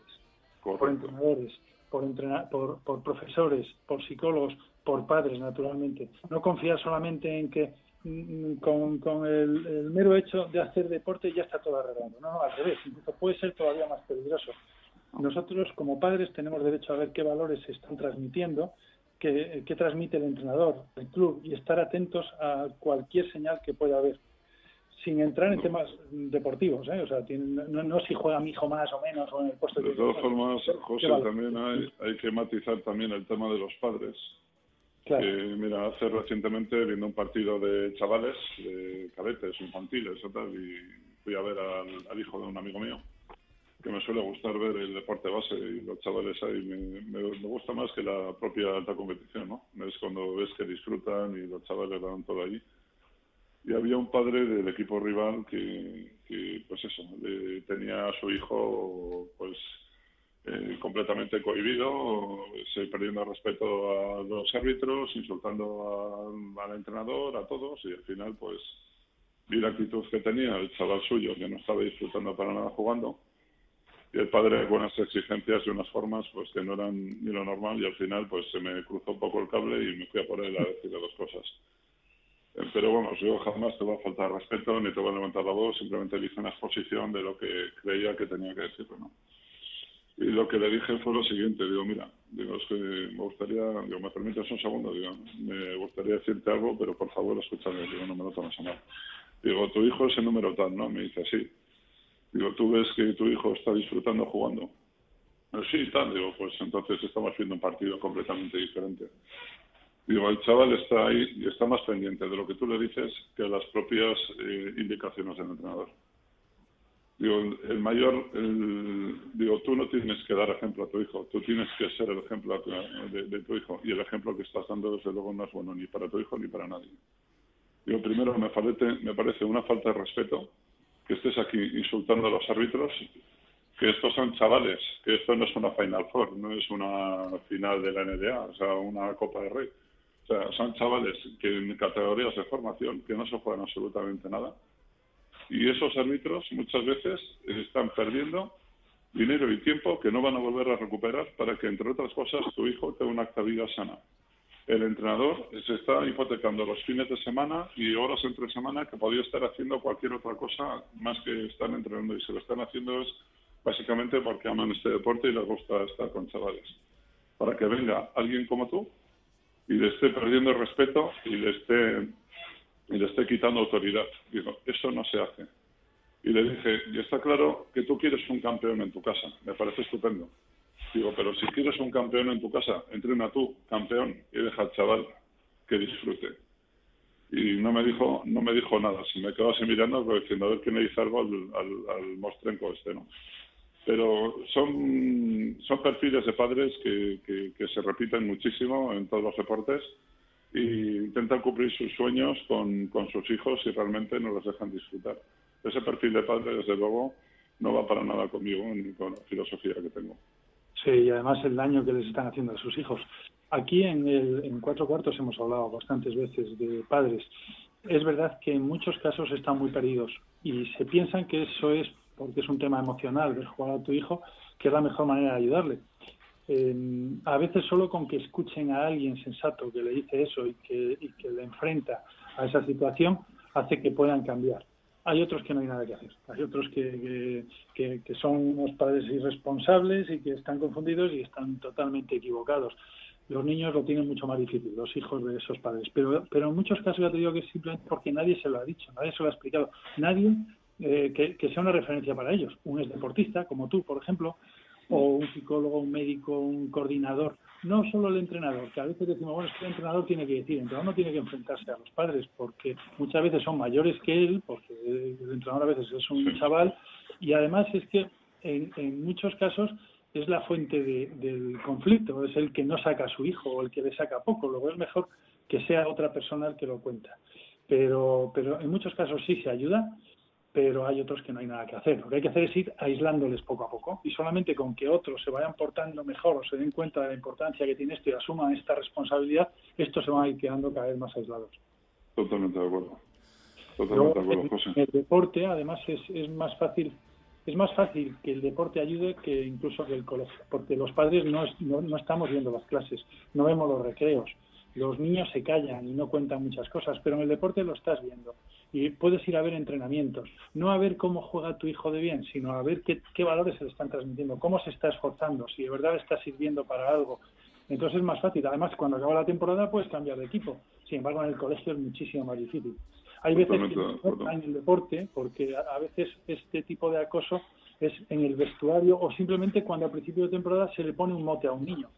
por entrenadores, por, entrena- por, por profesores, por psicólogos, por padres, naturalmente. No confiar solamente en que mm, con, con el, el mero hecho de hacer deporte ya está todo arreglado. No, no, al revés, incluso puede ser todavía más peligroso. Nosotros, como padres, tenemos derecho a ver qué valores se están transmitiendo, qué, qué transmite el entrenador, el club, y estar atentos a cualquier señal que pueda haber sin entrar en temas deportivos, ¿eh? o sea, tiene- no, no si juega mi hijo más o menos o en el puesto De que todas formas, ¿qué José, también hay, hay que matizar también el tema de los padres, Que, mira, hace recientemente viendo un partido de chavales, de cadetes, infantiles y tal, y fui a ver al, hijo de un amigo mío, que me suele gustar ver el deporte base y los chavales ahí me, me, gusta más que la propia alta competición, ¿no? Es cuando ves que disfrutan y los chavales dan todo allí. Y había un padre del equipo rival que, pues eso, tenía a su hijo, pues eh, completamente cohibido, perdiendo respeto a los árbitros, insultando al entrenador, a todos, y al final, pues, vi la actitud que tenía el chaval suyo, que no estaba disfrutando para nada jugando, y el padre con unas exigencias y unas formas, pues, que no eran ni lo normal, y al final, pues, se me cruzó un poco el cable y me fui a por él a decirle dos cosas. Eh, pero bueno, yo jamás te voy a faltar respeto ni te voy a levantar la voz, simplemente le hice una exposición de lo que creía que tenía que decir. Y lo que le dije fue lo siguiente, digo, mira, digo, es que me gustaría, digo, me permites un segundo, digo, me gustaría decirte algo, pero por favor escúchame, digo, no me lo tomes a mal. Digo, tu hijo es el número tal, ¿no? Me dice, sí. Digo, ¿tú ves que tu hijo está disfrutando jugando? Sí, tal, digo, pues entonces estamos viendo un partido completamente diferente. Digo, el chaval está ahí y está más pendiente de lo que tú le dices que las propias eh, indicaciones del entrenador. Digo, el mayor, digo, tú no tienes que dar ejemplo a tu hijo, tú tienes que ser el ejemplo de, tu hijo y el ejemplo que estás dando desde luego no es bueno ni para tu hijo ni para nadie. Digo, primero me parece, me parece una falta de respeto que estés aquí insultando a los árbitros, que estos son chavales, que esto no es una Final Four, no es una final de la NBA, o sea, una Copa de Rey. O sea, son chavales que en categorías de formación que no se juegan absolutamente nada y esos árbitros muchas veces están perdiendo dinero y tiempo que no van a volver a recuperar para que, entre otras cosas, tu hijo tenga una acta vida sana. El entrenador se está hipotecando los fines de semana y horas entre semana que podría estar haciendo cualquier otra cosa más que estar entrenando. Y se lo están haciendo es básicamente porque aman este deporte y les gusta estar con chavales. Para que venga alguien como tú y le esté perdiendo respeto y le esté y le estoy quitando autoridad. Digo, eso no se hace. Y le dije, y está claro que tú quieres un campeón en tu casa, me parece estupendo. Digo, pero si quieres un campeón en tu casa, entrena tú, campeón, y deja al chaval que disfrute. Y no me dijo, no me dijo nada, se me quedó así mirando, pero diciendo, a ver quién le dice algo al, al, mostrenco este, ¿no? Pero son, son perfiles de padres que, que, se repiten muchísimo en todos los deportes y intentan cumplir sus sueños con, con sus hijos y realmente no los dejan disfrutar. Ese perfil de padre, desde luego, no va para nada conmigo ni con la filosofía que tengo. Sí, y además el daño que les están haciendo a sus hijos. Aquí en, el, en Cuatro Cuartos hemos hablado bastantes veces de padres. Es verdad que en muchos casos están muy perdidos y se piensan que eso es porque es un tema emocional ver jugar a tu hijo, que es la mejor manera de ayudarle a veces solo con que escuchen a alguien sensato que le dice eso y que, le enfrenta a esa situación hace que puedan cambiar. Hay otros que no hay nada que hacer. Hay otros que, que, son unos padres irresponsables y que están confundidos y están totalmente equivocados. Los niños lo tienen mucho más difícil, los hijos de esos padres. Pero, pero en muchos casos ya te digo que es simplemente porque nadie se lo ha dicho, nadie se lo ha explicado. Nadie eh, que, que, sea una referencia para ellos. Un es deportista, como tú, por ejemplo, o un psicólogo, un médico, un coordinador, no solo el entrenador, que a veces decimos, bueno, es que el entrenador tiene que decir, el entrenador no tiene que enfrentarse a los padres, porque muchas veces son mayores que él, porque el entrenador a veces es un chaval, y además es que en, en muchos casos es la fuente del conflicto, es el que no saca a su hijo o el que le saca poco, luego es mejor que sea otra persona el que lo cuenta. Pero, pero en muchos casos sí se ayuda pero hay otros que no hay nada que hacer. Lo que hay que hacer es ir aislándoles poco a poco y solamente con que otros se vayan portando mejor o se den cuenta de la importancia que tiene esto y asuman esta responsabilidad, estos se van a ir quedando cada vez más aislados. Totalmente de acuerdo. Totalmente de acuerdo, José. El deporte, además, es, es más fácil es más fácil que el deporte ayude que incluso que el colegio, porque los padres no, no, no estamos viendo las clases, no vemos los recreos, los niños se callan y no cuentan muchas cosas, pero en el deporte lo estás viendo y puedes ir a ver entrenamientos, no a ver cómo juega tu hijo de bien, sino a ver qué, qué valores se le están transmitiendo, cómo se está esforzando, si de verdad está sirviendo para algo. Entonces es más fácil. Además, cuando acaba la temporada puedes cambiar de equipo. Sin embargo, en el colegio es muchísimo más difícil. Hay veces que no en el deporte, porque a veces este tipo de acoso es en el vestuario o simplemente cuando a principio de temporada se le pone un mote a un niño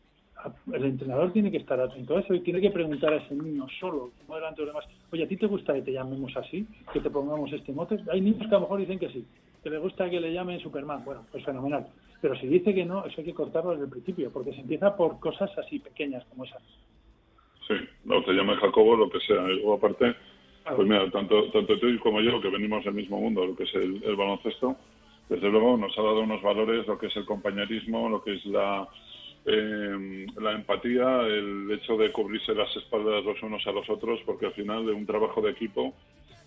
el entrenador tiene que estar atento a eso y tiene que preguntar a ese niño solo, no delante de los demás, oye, ¿a ti te gusta que te llamemos así? ¿Que te pongamos este mote? Hay niños que a lo mejor dicen que sí, que le gusta que le llamen Superman. Bueno, pues fenomenal. Pero si dice que no, eso hay que cortarlo desde el principio, porque se empieza por cosas así pequeñas como esas. Sí, no te llame Jacobo, lo que sea. Luego aparte, pues mira, tanto, tanto tú como yo, que venimos del mismo mundo, lo que es el, el baloncesto, desde luego nos ha dado unos valores, lo que es el compañerismo, lo que es la, eh, la empatía, el hecho de cubrirse las espaldas los unos a los otros, porque al final de un trabajo de equipo,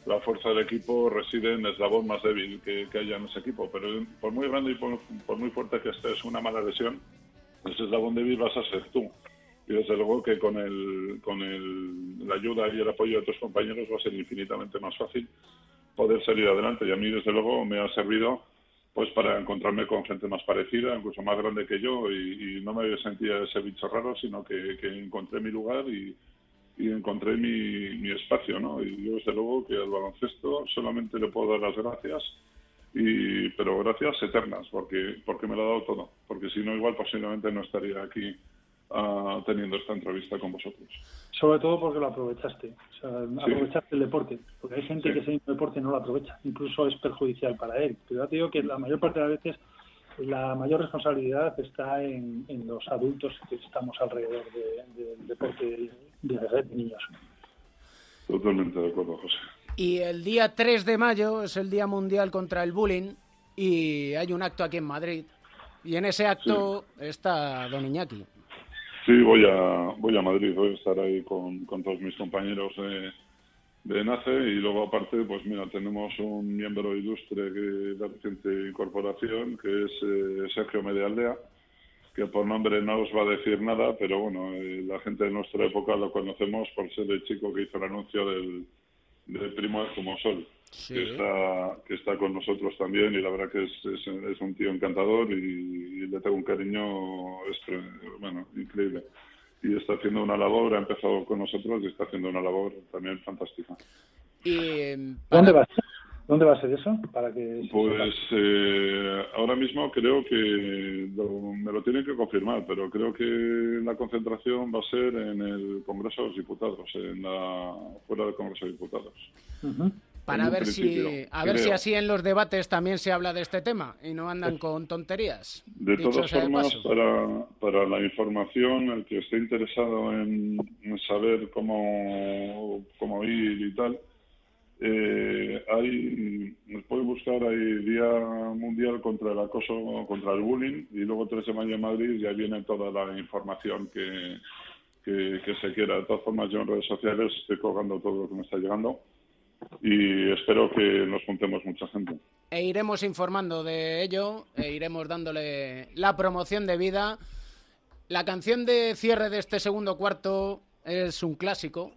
la fuerza del equipo reside en el eslabón más débil que, que haya en ese equipo. Pero por muy grande y por, por muy fuerte que estés, una mala lesión, ese eslabón débil vas a ser tú. Y desde luego que con, el, con el, la ayuda y el apoyo de tus compañeros va a ser infinitamente más fácil poder salir adelante. Y a mí, desde luego, me ha servido pues para encontrarme con gente más parecida, incluso más grande que yo, y, y no me sentía ese bicho raro, sino que, encontré mi lugar y, y encontré mi, mi espacio, ¿no? Y yo, desde luego, que al baloncesto solamente le puedo dar las gracias, y, pero gracias eternas, porque, porque me lo ha dado todo. Porque si no, igual posiblemente no estaría aquí uh, teniendo esta entrevista con vosotros. Sobre todo porque lo aprovechaste, o sea, sí. aprovechaste el deporte, porque hay gente sí. que ese deporte no lo aprovecha, incluso es perjudicial para él. Pero ya te digo que la mayor parte de las veces la mayor responsabilidad está en, en los adultos que estamos alrededor del de, de deporte de, de niños. Totalmente de acuerdo, José. Y el día 3 de mayo es el Día Mundial contra el Bullying y hay un acto aquí en Madrid. Y en ese acto sí. está Don Iñaki. Sí, voy a, voy a Madrid, voy a estar ahí con, todos mis compañeros de, de NACE y luego aparte, pues mira, tenemos un miembro ilustre de la reciente incorporación que es eh, Sergio Medialdea, que por nombre no os va a decir nada, pero bueno, eh, la gente de nuestra época lo conocemos por ser el chico que hizo el anuncio del, del primo de Zumosol, sí. que, está, que está con nosotros también y la verdad que es, es, es un tío encantador y, y, le tengo un cariño bueno, increíble. Y está haciendo una labor, ha empezado con nosotros y está haciendo una labor también fantástica. ¿Y para... ¿Dónde vas? ¿Dónde va a ser eso? Para que pues eh, ahora mismo creo que lo, me lo tienen que confirmar, pero creo que la concentración va a ser en el Congreso de los Diputados, en la fuera del Congreso de Diputados. Uh -huh. Para ver si a ver si así en los debates también se habla de este tema y no andan con tonterías. De todas formas, de para, para la información, el que esté interesado en, en saber cómo, cómo ir y tal, eh, hay, nos puede buscar, hay Día Mundial contra el Acoso, contra el Bullying, y luego 3 de mayo en Madrid ya viene toda la información que, que, que, se quiera. De todas formas, yo en redes sociales estoy colgando todo lo que me está llegando y espero que nos juntemos mucha gente. E iremos informando de ello, e iremos dándole la promoción de vida. La canción de cierre de este segundo cuarto es un clásico,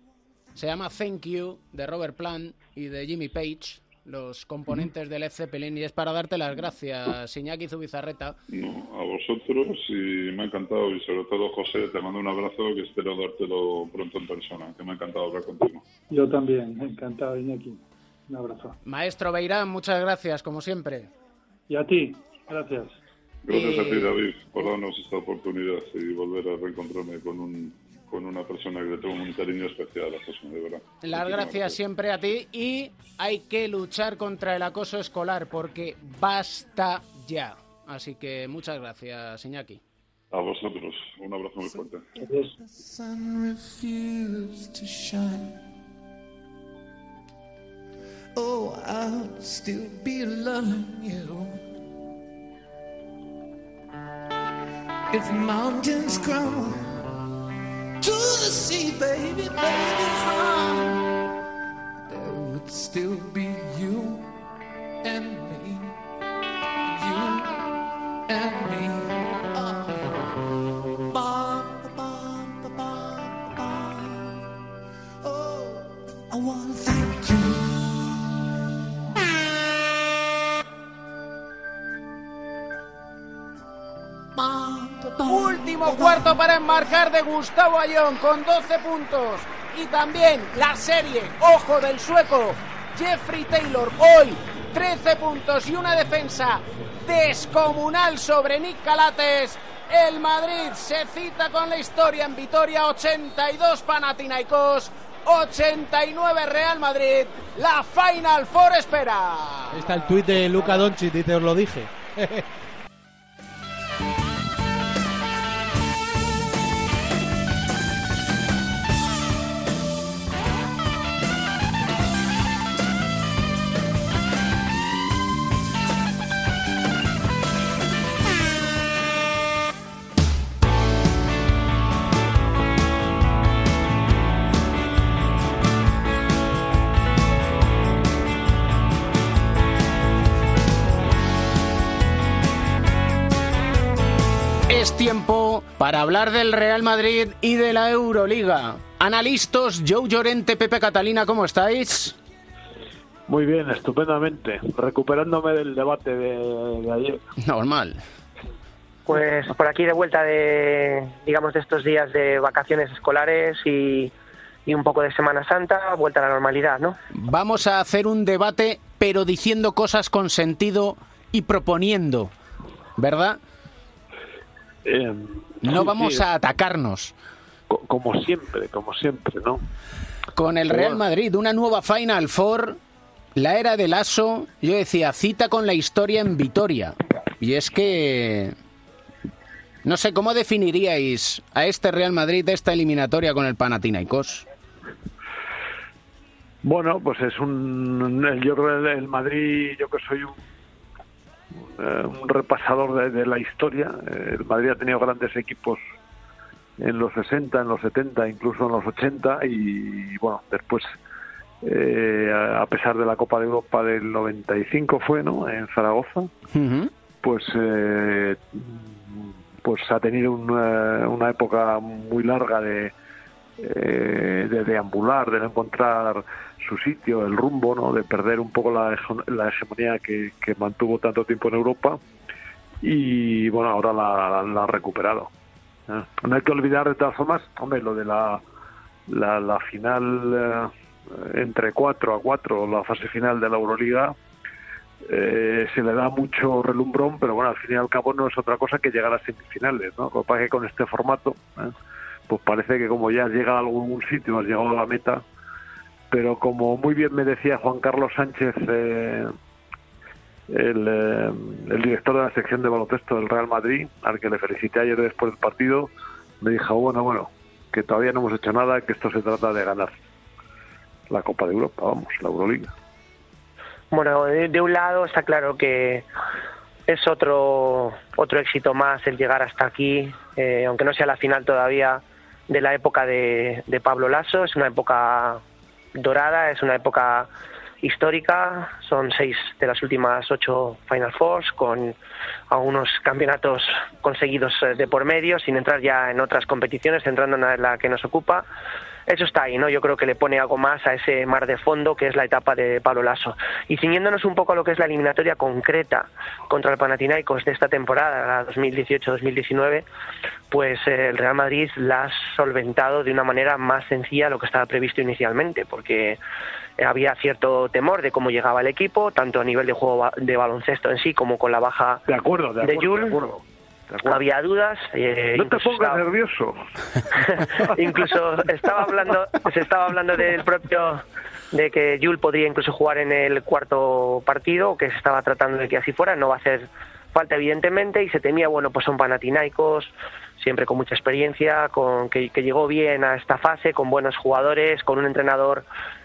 se llama Thank You de Robert Plant y de Jimmy Page, los componentes del Led Zeppelin, y es para darte las gracias, Iñaki Zubizarreta. No, a vosotros y me ha encantado, y sobre todo José, te mando un abrazo que espero dártelo pronto en persona, que me ha encantado hablar contigo. Yo también, encantado, Iñaki. Un abrazo. Maestro Beirán, muchas gracias, como siempre. Y a ti, gracias. Gracias y... a ti, David, por darnos esta oportunidad y volver a reencontrarme con un con una persona que le tengo un cariño especial a José, de verdad. Las gracias siempre a ti y hay que luchar contra el acoso escolar porque basta ya. Así que muchas gracias, Iñaki. A vosotros, un abrazo muy fuerte. Oh, I'll still be loving you. If mountains crumble the baby, baby, huh? There would still be para enmarcar de Gustavo Ayón con 12 puntos. Y también la serie, ojo del sueco, Jeffrey Taylor, hoy 13 puntos y una defensa descomunal sobre Nick Calates. El Madrid se cita con la historia en Vitoria, 82 Panathinaikos, 89 Real Madrid. La Final Four espera. Está el tuit de Luca Doncic, dice, os lo dije. Para hablar del Real Madrid y de la Euroliga. Analistas, Joe Llorente, Pepe Catalina, ¿cómo estáis? Muy bien, estupendamente. Recuperándome del debate de, de ayer. Normal. Pues por aquí de vuelta de, digamos, de estos días de vacaciones escolares y, y un poco de Semana Santa, vuelta a la normalidad, ¿no? Vamos a hacer un debate, pero diciendo cosas con sentido y proponiendo, ¿verdad? Eh, No vamos a atacarnos. co- Como siempre, como siempre, ¿no? Con el Real Madrid, una nueva Final Four, la era del aso, yo decía, cita con la historia en Vitoria. Y es que... No sé, ¿cómo definiríais a este Real Madrid de esta eliminatoria con el Panathinaikos? Bueno, pues es un. Yo creo el Madrid, yo que soy un, eh, un repasador de, de la historia. eh, El Madrid ha tenido grandes equipos en los 60, en los 70, incluso en los 80 y bueno, después, eh, a pesar de la Copa de Europa del 95 fue, ¿no? En Zaragoza, pues eh, pues ha tenido una, una época muy larga de, eh, de deambular, de no encontrar su sitio, el rumbo, ¿no? de perder un poco la, la hegemonía que, que mantuvo tanto tiempo en Europa y bueno, ahora la, la ha recuperado. ¿eh? No hay que olvidar de todas formas, hombre, lo de la, la, la final eh, entre 4 a 4, la fase final de la Euroliga, eh, se le da mucho relumbrón, pero bueno, al fin y al cabo no es otra cosa que llegar a semifinales, ¿no? Lo que pasa que con este formato, ¿eh? pues parece que como ya has llegado a algún sitio, has llegado a la meta, pero como muy bien me decía Juan Carlos Sánchez, eh, el, eh, el director de la sección de baloncesto del Real Madrid, al que le felicité ayer después del partido, me dijo, bueno, bueno, que todavía no hemos hecho nada, que esto se trata de ganar la Copa de Europa, vamos, la Euroliga. Bueno, de, de un lado está claro que es otro otro éxito más el llegar hasta aquí, eh, aunque no sea la final todavía de la época de, de Pablo Lasso, es una época dorada, es una época histórica, son seis de las últimas ocho Final Fours con algunos campeonatos conseguidos eh, de por medio, sin entrar ya en otras competiciones, centrándonos en la que nos ocupa. Eso está ahí, ¿no? Yo creo que le pone algo más a ese mar de fondo que es la etapa de Pablo Lasso. Y ciñéndonos un poco a lo que es la eliminatoria concreta contra el Panathinaikos de esta temporada, la 2018-2019, pues eh, el Real Madrid la ha solventado de una manera más sencilla a lo que estaba previsto inicialmente, porque eh, había cierto temor de cómo llegaba el equipo, tanto a nivel de juego de baloncesto en sí como con la baja de, acuerdo, de, Jules. de acuerdo. De acuerdo. Había dudas. eh, No te incluso pongas estaba- nervioso. incluso estaba hablando se estaba hablando del propio de que Jules podría incluso jugar en el cuarto partido que se estaba tratando de que así fuera no va a hacer falta evidentemente y se temía bueno pues son panatinaicos siempre con mucha experiencia con que, que llegó bien a esta fase con buenos jugadores con un entrenador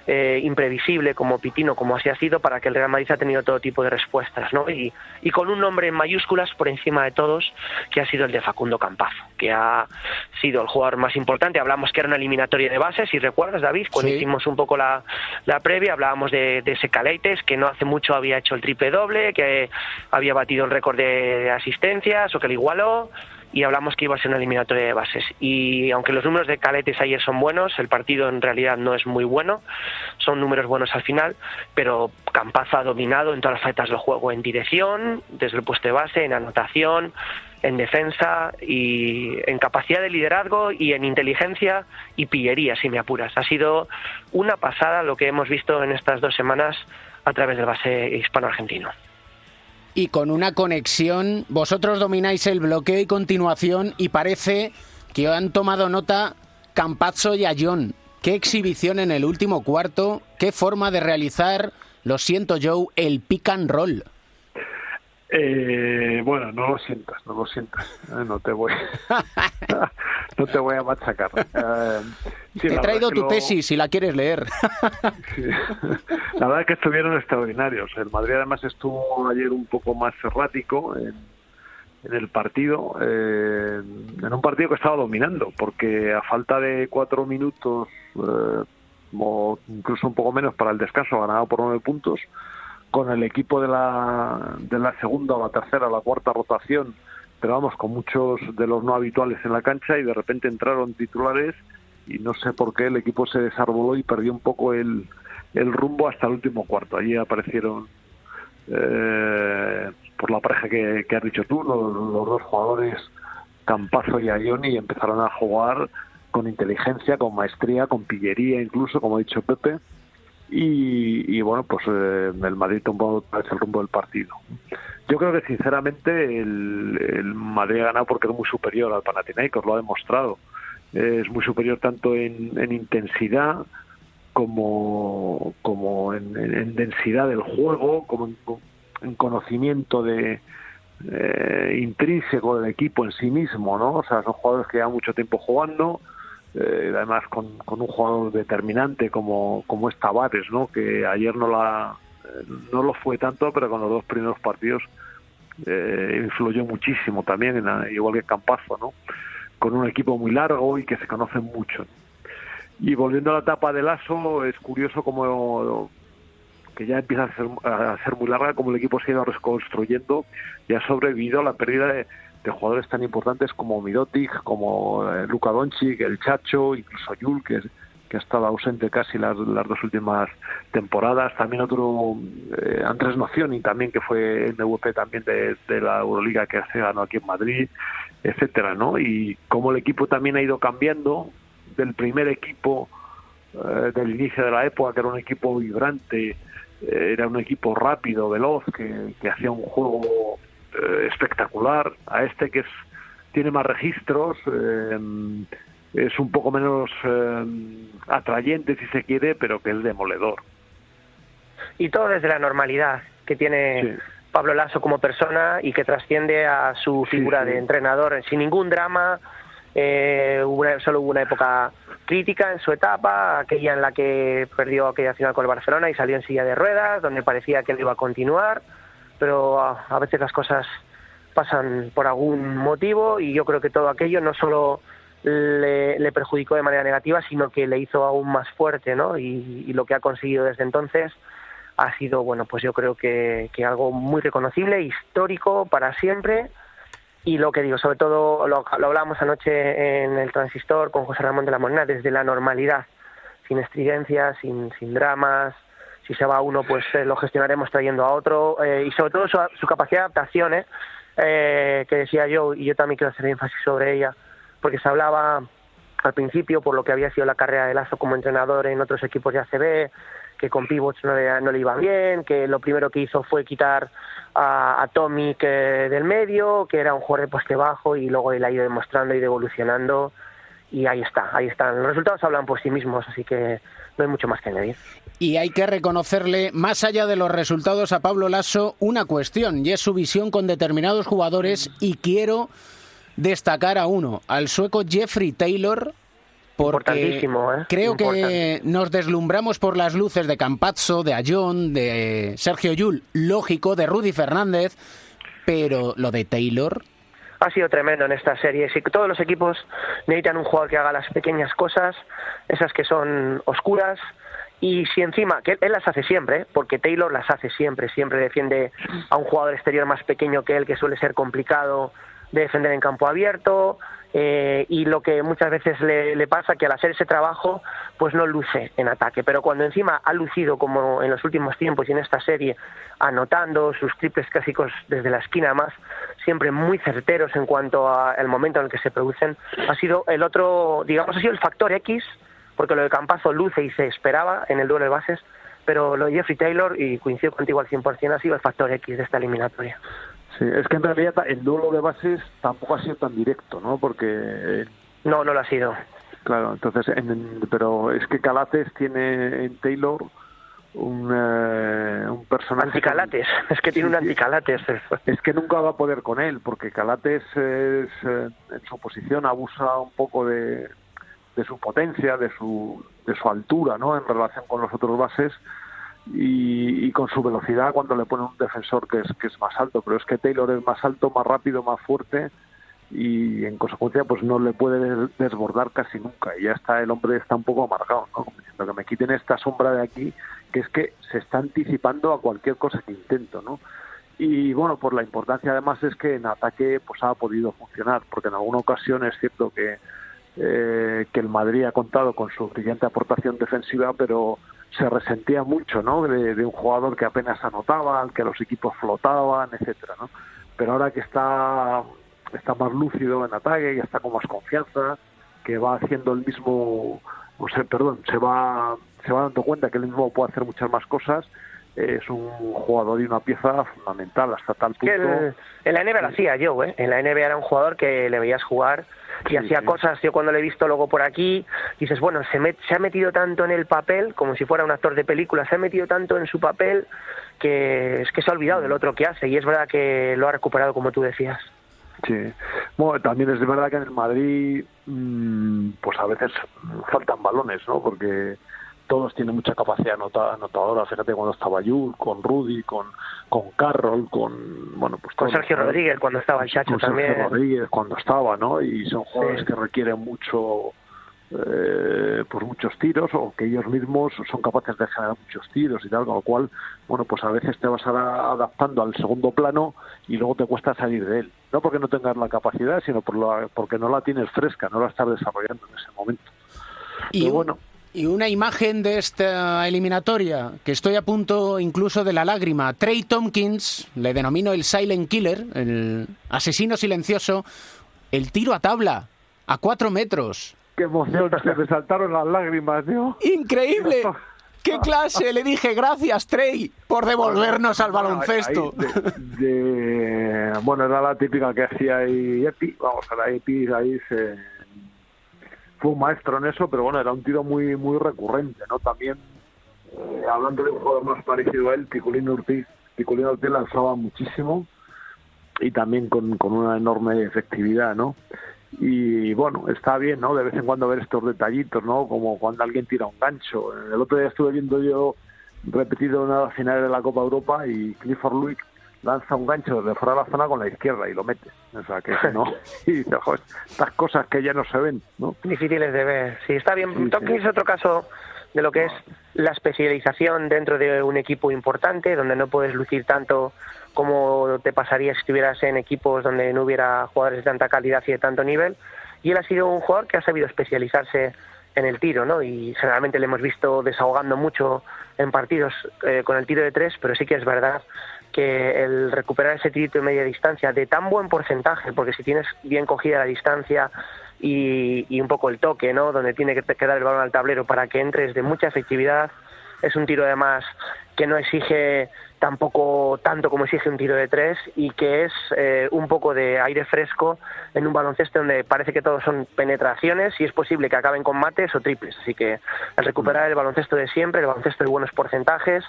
eh, imprevisible como Pitino como así ha sido para que el Real Madrid ha tenido todo tipo de respuestas ¿no? y, y con un nombre en mayúsculas por encima de todos que ha sido el de Facundo Campazo que ha sido el jugador más importante hablamos que era una eliminatoria de bases si recuerdas David cuando Sí. hicimos un poco la, la previa hablábamos de, de ese Caleites que no hace mucho había hecho el triple doble que había batido el récord de asistencias o que lo igualó y hablamos que iba a ser una eliminatoria de bases. Y aunque los números de Caletes ayer son buenos, el partido en realidad no es muy bueno, son números buenos al final, pero Campazo ha dominado en todas las facetas del juego, en dirección, desde el puesto de base, en anotación, en defensa y en capacidad de liderazgo y en inteligencia y pillería, si me apuras. Ha sido una pasada lo que hemos visto en estas dos semanas a través del base hispano-argentino. Y con una conexión. Vosotros domináis el bloqueo y continuación y parece que han tomado nota Campazzo y Ayón. Qué exhibición en el último cuarto, qué forma de realizar, lo siento Joe, el pick and roll. Eh, bueno, no lo sientas, no lo sientas. Eh, no te voy, no te voy a machacar. Eh, Te he traído tu tesis si la quieres leer. La verdad es que estuvieron extraordinarios. El Madrid además estuvo ayer un poco más errático en, en el partido, eh, en un partido que estaba dominando, porque a falta de cuatro minutos eh, o incluso un poco menos para el descanso, ganado por nueve puntos, con el equipo de la, de la segunda o la tercera o la cuarta rotación, pero vamos, con muchos de los no habituales en la cancha y de repente entraron titulares y no sé por qué el equipo se desarboló y perdió un poco el, el rumbo hasta el último cuarto. Allí aparecieron eh, por la pareja que, has dicho tú, los, los dos jugadores Campazo y Ayoni y empezaron a jugar con inteligencia, con maestría, con pillería incluso, como ha dicho Pepe, y, y bueno, pues eh, el Madrid tomó el rumbo del partido. Yo creo que sinceramente el, Madrid ha ganado porque es muy superior al Panathinaikos, lo ha demostrado. Es muy superior tanto en, en intensidad como, como en, en- en densidad del juego, como en conocimiento de eh, intrínseco del equipo en sí mismo, ¿no? O sea, son jugadores que llevan mucho tiempo jugando, eh, además con, con un jugador determinante como, como es Tavares, ¿no? Que ayer no la eh, no lo fue tanto, pero con los dos primeros partidos eh, influyó muchísimo también, en igual que Campazo, ¿no? Con un equipo muy largo y que se conocen mucho. Y volviendo a la etapa de Lazo, es curioso como que ya empieza a ser, a ser muy larga, como el equipo se ha ido reconstruyendo y ha sobrevivido a la pérdida de, de jugadores tan importantes como Mirotic, como eh, Luka Doncic, el Chacho, incluso Yul, que, ha estado ausente casi las, las dos últimas temporadas. También otro, eh, Andrés Nocioni, también que fue MVP también de, de la Euroliga que se ganó aquí en Madrid, etcétera, ¿no? Y como el equipo también ha ido cambiando del primer equipo eh, del inicio de la época, que era un equipo vibrante, eh, era un equipo rápido, veloz, que, que hacía un juego eh, espectacular, a este que es tiene más registros, eh, es un poco menos eh, atrayente si se quiere, pero que es demoledor. y todo desde la normalidad que tiene Pablo Lasso como persona y que trasciende a su figura de entrenador sin ningún drama. Eh, hubo una- solo hubo una época crítica en su etapa, aquella en la que perdió aquella final con el Barcelona y salió en silla de ruedas, donde parecía que él iba a continuar, pero a, a veces las cosas pasan por algún motivo y yo creo que todo aquello no solo le, perjudicó de manera negativa, sino que le hizo aún más fuerte, ¿no? Y, y lo que ha conseguido desde entonces ha sido, bueno, pues yo creo que, que algo muy reconocible, histórico para siempre. Y lo que digo, sobre todo lo, lo hablábamos anoche en el transistor con José Ramón de la Morena, desde la normalidad, sin estridencias, sin, sin dramas. Si se va uno, pues eh, lo gestionaremos trayendo a otro. eh, y sobre todo su, capacidad de adaptación, ¿eh? Eh, que decía yo, y yo también quiero hacer énfasis sobre ella, porque se hablaba al principio por lo que había sido la carrera de Lazo como entrenador en otros equipos de ACB, que con pivots no le, iba bien, que lo primero que hizo fue quitar a, a Tomic del medio, que era un jugador de poste bajo y luego él ha ido demostrando y evolucionando y ahí está, ahí están. Los resultados hablan por sí mismos, así que no hay mucho más que añadir. Y hay que reconocerle, más allá de los resultados a Pablo Lasso, una cuestión, y es su visión con determinados jugadores, y quiero destacar a uno, al sueco Jeffrey Taylor, porque ¿eh? creo que nos deslumbramos por las luces de Campazzo, de Ayón, de Sergio Yul, lógico, de Rudy Fernández, pero lo de Taylor, ha sido tremendo en esta serie. Si todos los equipos necesitan un jugador que haga las pequeñas cosas, esas que son oscuras, y si encima, que él, él las hace siempre, ¿eh? porque Taylor las hace siempre, siempre defiende a un jugador exterior más pequeño que él, que suele ser complicado de defender en campo abierto, eh, y lo que muchas veces le, le pasa que al hacer ese trabajo pues no luce en ataque, pero cuando encima ha lucido como en los últimos tiempos y en esta serie anotando sus triples clásicos desde la esquina más siempre muy certeros en cuanto al momento en el que se producen ha sido el otro digamos ha sido el factor X porque lo de Campazo luce y se esperaba en el duelo de bases pero lo de Jeffrey Taylor, y coincido contigo al 100%, ha sido el factor X de esta eliminatoria. Sí, es que en realidad el duelo de bases tampoco ha sido tan directo, ¿no? Porque... eh, No, no lo ha sido. Claro, entonces, en- pero es que Calates tiene en Taylor un, eh, un personaje... Anticalates, es que tiene un anticalates. Es que nunca va a poder con él, porque Calates es, eh, en su posición abusa un poco de, de su potencia, de su, de su altura, ¿no? En relación con los otros bases y, y con su velocidad cuando le pone un defensor que es, que es más alto. Pero es que Taylor es más alto, más rápido, más fuerte y en consecuencia pues no le puede des- desbordar casi nunca y ya está el hombre está un poco amargado ¿no? Diciendo que me quiten esta sombra de aquí que es que se está anticipando a cualquier cosa que intento no y bueno por la importancia además es que en ataque pues ha podido funcionar porque en alguna ocasión es cierto que eh, que el Madrid ha contado con su brillante aportación defensiva pero se resentía mucho no de, de un jugador que apenas anotaba al que los equipos flotaban etcétera no pero ahora que está está más lúcido en ataque, que está con más confianza, que va haciendo el mismo, o sea, perdón, se va se va dando cuenta que él mismo puede hacer muchas más cosas, es un jugador y una pieza fundamental hasta tal punto. Que el- en la NBA lo hacía yo, ¿eh? En la NBA era un jugador que le veías jugar y hacía cosas, yo cuando le he visto luego por aquí, dices, bueno, se, met- se ha metido tanto en el papel, como si fuera un actor de película, se ha metido tanto en su papel que es que se ha olvidado del otro que hace y es verdad que lo ha recuperado como tú decías. Sí. Bueno, también es verdad que en el Madrid, mm, pues a veces faltan balones, ¿no? Porque todos tienen mucha capacidad anota- anotadora. Fíjate cuando estaba Yul, con Rudy, con, con Carroll, con, bueno, pues Con Sergio. Rodríguez cuando estaba el Chacho con Sergio también. Rodríguez cuando estaba, ¿no? Y son jugadores Sí. que requieren mucho, eh, pues muchos tiros o que ellos mismos son capaces de generar muchos tiros y tal, con lo cual, bueno, pues a veces te vas a- adaptando al segundo plano y luego te cuesta salir de él. No porque no tengas la capacidad, sino por la- porque no la tienes fresca, no la estás desarrollando en ese momento. Y, Pero bueno, y una imagen de esta eliminatoria, que estoy a punto incluso de la lágrima. Trey Tompkins, le denomino el Silent Killer, el asesino silencioso, el tiro a tabla, a cuatro metros. qué emoción, se me saltaron las lágrimas, tío. ¡Increíble! ¡Qué clase! Le dije gracias, Trey, por devolvernos al baloncesto. Ahí, de- de- bueno, era la típica que hacía ahí Epi, vamos, ahora Epi ahí se fue un maestro en eso, pero bueno, era un tiro muy muy recurrente, ¿no? También eh, hablando de un jugador más parecido a él, Piculino Ortiz, Piculino Ortiz lanzaba muchísimo y también con, con una enorme efectividad, ¿no? Y bueno, está bien, ¿no? De vez en cuando ver estos detallitos, ¿no? Como cuando alguien tira un gancho. El otro día estuve viendo yo repetido una finales de la Copa Europa y Clifford Luick lanza un gancho desde fuera de la zona con la izquierda y lo mete. O sea, que no. Y "Joder, estas cosas que ya no se ven, ¿no? Difíciles de ver. Sí, está bien. Sí, sí. es otro caso de lo que es la especialización dentro de un equipo importante, donde no puedes lucir tanto como te pasaría si estuvieras en equipos donde no hubiera jugadores de tanta calidad y de tanto nivel. Y él ha sido un jugador que ha sabido especializarse en el tiro, ¿no? Y generalmente le hemos visto desahogando mucho en partidos eh, con el tiro de tres, pero sí que es verdad que el recuperar ese tirito de media distancia de tan buen porcentaje, porque si tienes bien cogida la distancia y, y un poco el toque, ¿no? Donde tiene que quedar el balón al tablero para que entres de mucha efectividad, es un tiro además que no exige tampoco tanto como exige un tiro de tres y que es eh, un poco de aire fresco en un baloncesto donde parece que todos son penetraciones y es posible que acaben con mates o triples. Así que al recuperar el baloncesto de siempre, el baloncesto de buenos porcentajes,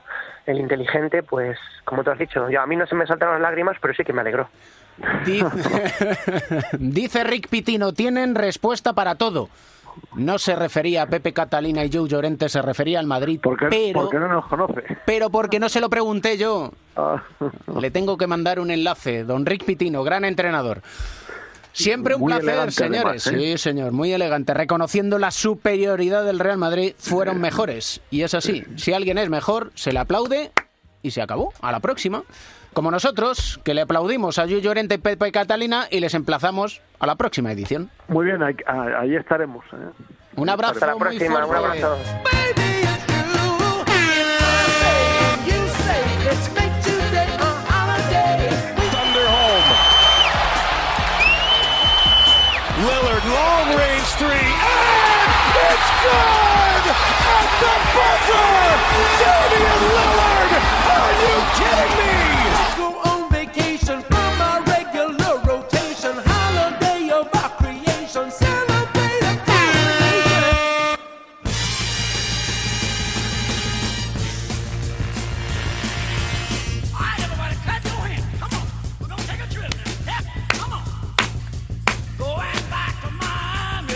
el inteligente, pues como tú has dicho, yo, a mí no se me saltaron las lágrimas, pero sí que me alegró. Dice, dice Rick Pitino, tienen respuesta para todo. No se refería a Pepe Catalina y Joe Llorente, se refería al Madrid, pero, Porque no nos conoce. pero porque no se lo pregunté yo. Ah. Le tengo que mandar un enlace. Don Rick Pitino, gran entrenador. Siempre un Muy placer, señores. además, ¿eh? Sí, señor, muy elegante. Reconociendo la superioridad del Real Madrid, fueron mejores. Y es así. Si alguien es mejor, se le aplaude y se acabó. A la próxima. Como nosotros, que le aplaudimos a Yuyo Llorente, Pepe y Catalina y les emplazamos a la próxima edición. Muy bien, ahí, ahí estaremos. ¿eh? Un abrazo Hasta la muy próxima, un abrazo. Lillard, long range three. And it's good! At the buzzer! Damian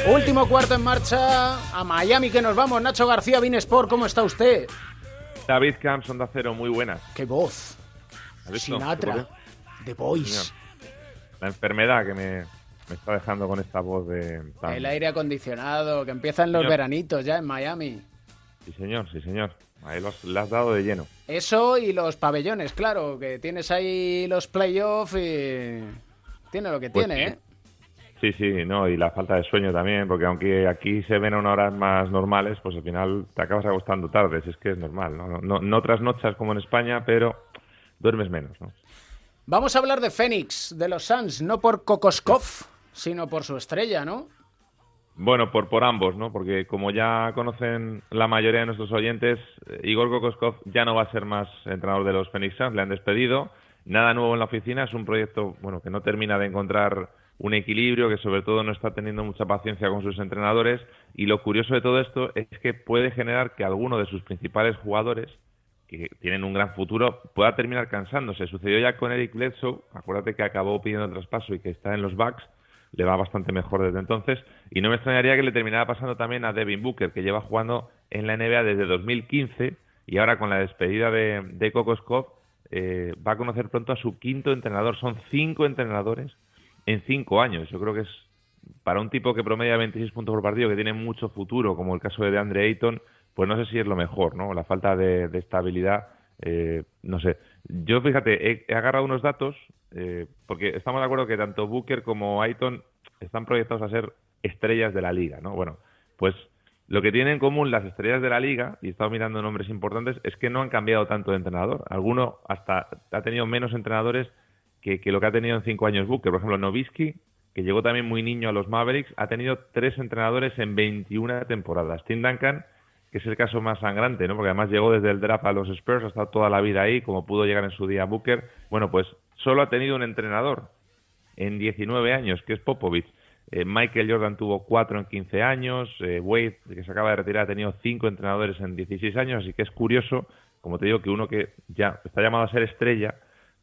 Último cuarto en marcha a Miami que nos vamos. Nacho García, Sport, ¿cómo está usted? David Camps, Onda Cero, muy buenas. ¡Qué voz! Sinatra, The Voice. La enfermedad que me, me está dejando con esta voz de... tan- El aire acondicionado, que empiezan los Señor. veranitos ya en Miami. Sí, señor, sí, señor. Ahí lo has- dado de lleno. Eso y los pabellones, claro, que tienes ahí los playoffs y tiene lo que Pues tiene, sí. ¿eh? Sí, sí, no, y la falta de sueño también, porque aunque aquí se ven a unas horas más normales, pues al final te acabas acostando tarde, si es que es normal, ¿no? No, no trasnochas como en España, pero duermes menos, ¿no? Vamos a hablar de Fénix, de los Suns, no por Kokoskov, sino por su estrella, ¿no? Bueno, por, por ambos, ¿no? Porque como ya conocen la mayoría de nuestros oyentes, eh, Igor Kokoskov ya no va a ser más entrenador de los Phoenix Suns, le han despedido. Nada nuevo en la oficina, es un proyecto, bueno, que no termina de encontrar un equilibrio, que sobre todo no está teniendo mucha paciencia con sus entrenadores. Y lo curioso de todo esto es que puede generar que alguno de sus principales jugadores, que tienen un gran futuro, pueda terminar cansándose. Sucedió ya con Eric Bledsoe, acuérdate que acabó pidiendo traspaso y que está en los Bucks, le va bastante mejor desde entonces. Y no me extrañaría que le terminara pasando también a Devin Booker, que lleva jugando en la NBA desde 2015 y ahora con la despedida de, de Scott eh, va a conocer pronto a su quinto entrenador. Son cinco entrenadores en cinco años. Yo creo que es para un tipo que promedia 26 puntos por partido, que tiene mucho futuro, como el caso de DeAndre Ayton, pues no sé si es lo mejor, ¿no? La falta de, estabilidad, eh, no sé. Yo, fíjate, he, he agarrado unos datos, eh, porque estamos de acuerdo que tanto Booker como Ayton están proyectados a ser estrellas de la liga, ¿no? Bueno, pues lo que tienen en común las estrellas de la liga, y he estado mirando nombres importantes, es que no han cambiado tanto de entrenador. Alguno hasta ha tenido menos entrenadores que, lo que ha tenido en cinco años Booker. Por ejemplo, Novisky, que llegó también muy niño a los Mavericks, ha tenido tres entrenadores en 21 temporadas. Tim Duncan, que es el caso más sangrante, ¿no? Porque además llegó desde el draft a los Spurs, ha estado toda la vida ahí, como pudo llegar en su día Booker. Bueno, pues solo ha tenido un entrenador en 19 años, que es Popovich. Eh, Michael Jordan tuvo cuatro en 15 años, eh, Wade, que se acaba de retirar, ha tenido cinco entrenadores en 16 años, así que es curioso, como te digo, que uno que ya está llamado a ser estrella,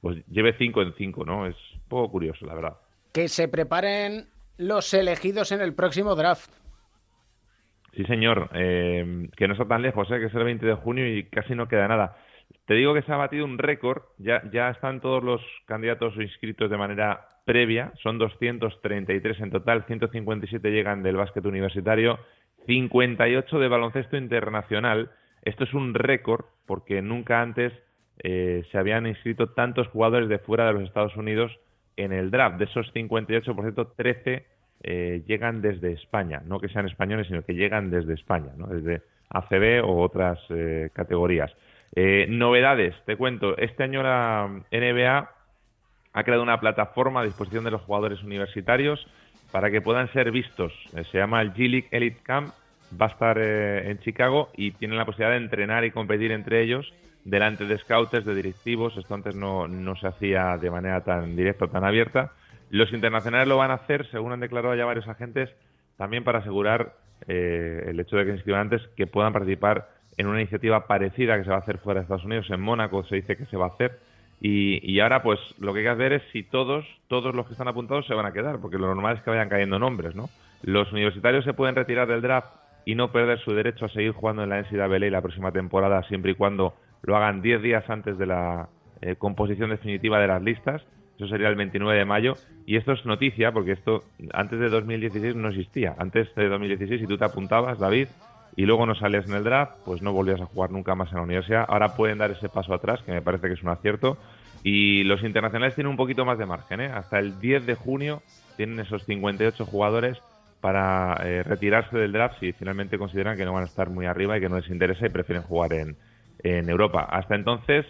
pues lleve cinco en cinco, ¿no? Es un poco curioso, la verdad. Que se preparen los elegidos en el próximo draft. Sí, señor, eh, que no está tan lejos, ¿eh? que es el 20 de junio y casi no queda nada. Te digo que se ha batido un récord, ya, ya están todos los candidatos inscritos de manera previa, son 233 en total, 157 llegan del básquet universitario, 58 de baloncesto internacional. Esto es un récord porque nunca antes eh, se habían inscrito tantos jugadores de fuera de los Estados Unidos en el draft. De esos 58, por cierto, 13 eh, llegan desde España, no que sean españoles, sino que llegan desde España, ¿no? desde ACB o otras eh, categorías. Eh, novedades, te cuento, este año la NBA ha creado una plataforma a disposición de los jugadores universitarios para que puedan ser vistos. Eh, se llama el G-League Elite Camp, va a estar eh, en Chicago y tienen la posibilidad de entrenar y competir entre ellos delante de scouts, de directivos. Esto antes no, no se hacía de manera tan directa, tan abierta. Los internacionales lo van a hacer, según han declarado ya varios agentes, también para asegurar eh, el hecho de que se inscriban antes que puedan participar en una iniciativa parecida que se va a hacer fuera de Estados Unidos. En Mónaco se dice que se va a hacer. Y, y ahora, pues, lo que hay que ver es si todos, todos los que están apuntados se van a quedar, porque lo normal es que vayan cayendo nombres, ¿no? Los universitarios se pueden retirar del draft y no perder su derecho a seguir jugando en la NCAA la próxima temporada, siempre y cuando lo hagan 10 días antes de la eh, composición definitiva de las listas. Eso sería el 29 de mayo. Y esto es noticia, porque esto antes de 2016 no existía. Antes de 2016, si tú te apuntabas, David, y luego no salías en el draft, pues no volvías a jugar nunca más en la universidad. Ahora pueden dar ese paso atrás, que me parece que es un acierto. Y los internacionales tienen un poquito más de margen. ¿eh? Hasta el 10 de junio tienen esos 58 jugadores para eh, retirarse del draft si finalmente consideran que no van a estar muy arriba y que no les interesa y prefieren jugar en, en Europa. Hasta entonces,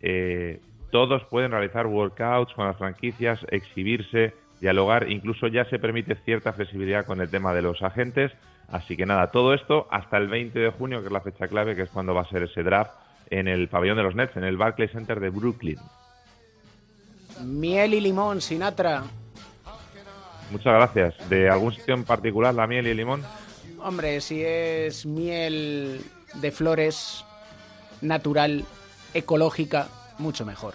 eh, todos pueden realizar workouts con las franquicias, exhibirse, dialogar, incluso ya se permite cierta flexibilidad con el tema de los agentes. Así que nada, todo esto hasta el 20 de junio, que es la fecha clave, que es cuando va a ser ese draft en el pabellón de los Nets, en el Barclays Center de Brooklyn. Miel y limón, Sinatra. Muchas gracias. ¿De algún sitio en particular la miel y el limón? Hombre, si es miel de flores, natural, ecológica, mucho mejor.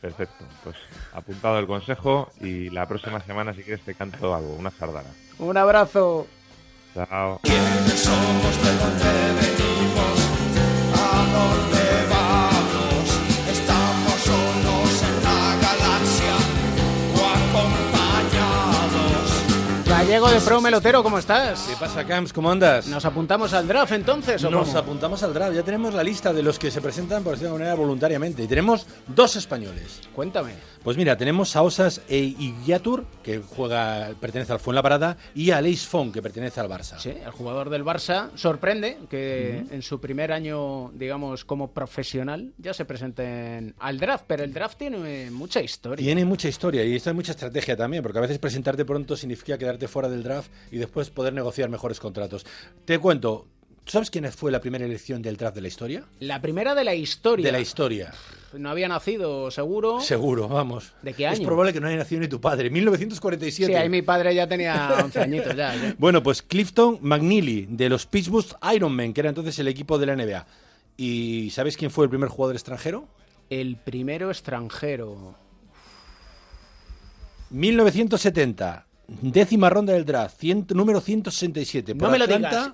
Perfecto. Pues apuntado el consejo y la próxima semana, si quieres, te canto algo, una sardana. Un abrazo. Chao. Gallego de Pro Melotero, ¿cómo estás? ¿Qué pasa, Camps? ¿Cómo andas? ¿Nos apuntamos al draft entonces o Nos cómo? apuntamos al draft. Ya tenemos la lista de los que se presentan, por decirlo de manera, voluntariamente. Y tenemos dos españoles. Cuéntame. Pues mira, tenemos a Osas e Igiatur, que juega, pertenece al Fuenlabrada, y a Leis Fon, que pertenece al Barça. Sí, el jugador del Barça sorprende que en su primer año, digamos, como profesional, ya se presenten al draft, pero el draft tiene mucha historia. Tiene mucha historia y esto hay mucha estrategia también, porque a veces presentarte pronto significa quedarte fuera del draft y después poder negociar mejores contratos. Te cuento, ¿tú sabes quién fue la primera elección del draft de la historia? La primera de la historia. De la historia. No había nacido, seguro. Seguro, vamos. ¿De qué Es año? probable que no haya nacido ni tu padre. 1947. Sí, ahí mi padre ya tenía 11 añitos ya. Bueno, pues Clifton McNeely, de los Pittsburgh Ironmen, que era entonces el equipo de la NBA. ¿Y sabes quién fue el primer jugador extranjero? El primero extranjero. 1970, décima ronda del draft, cien- número 167. No por me lo digas.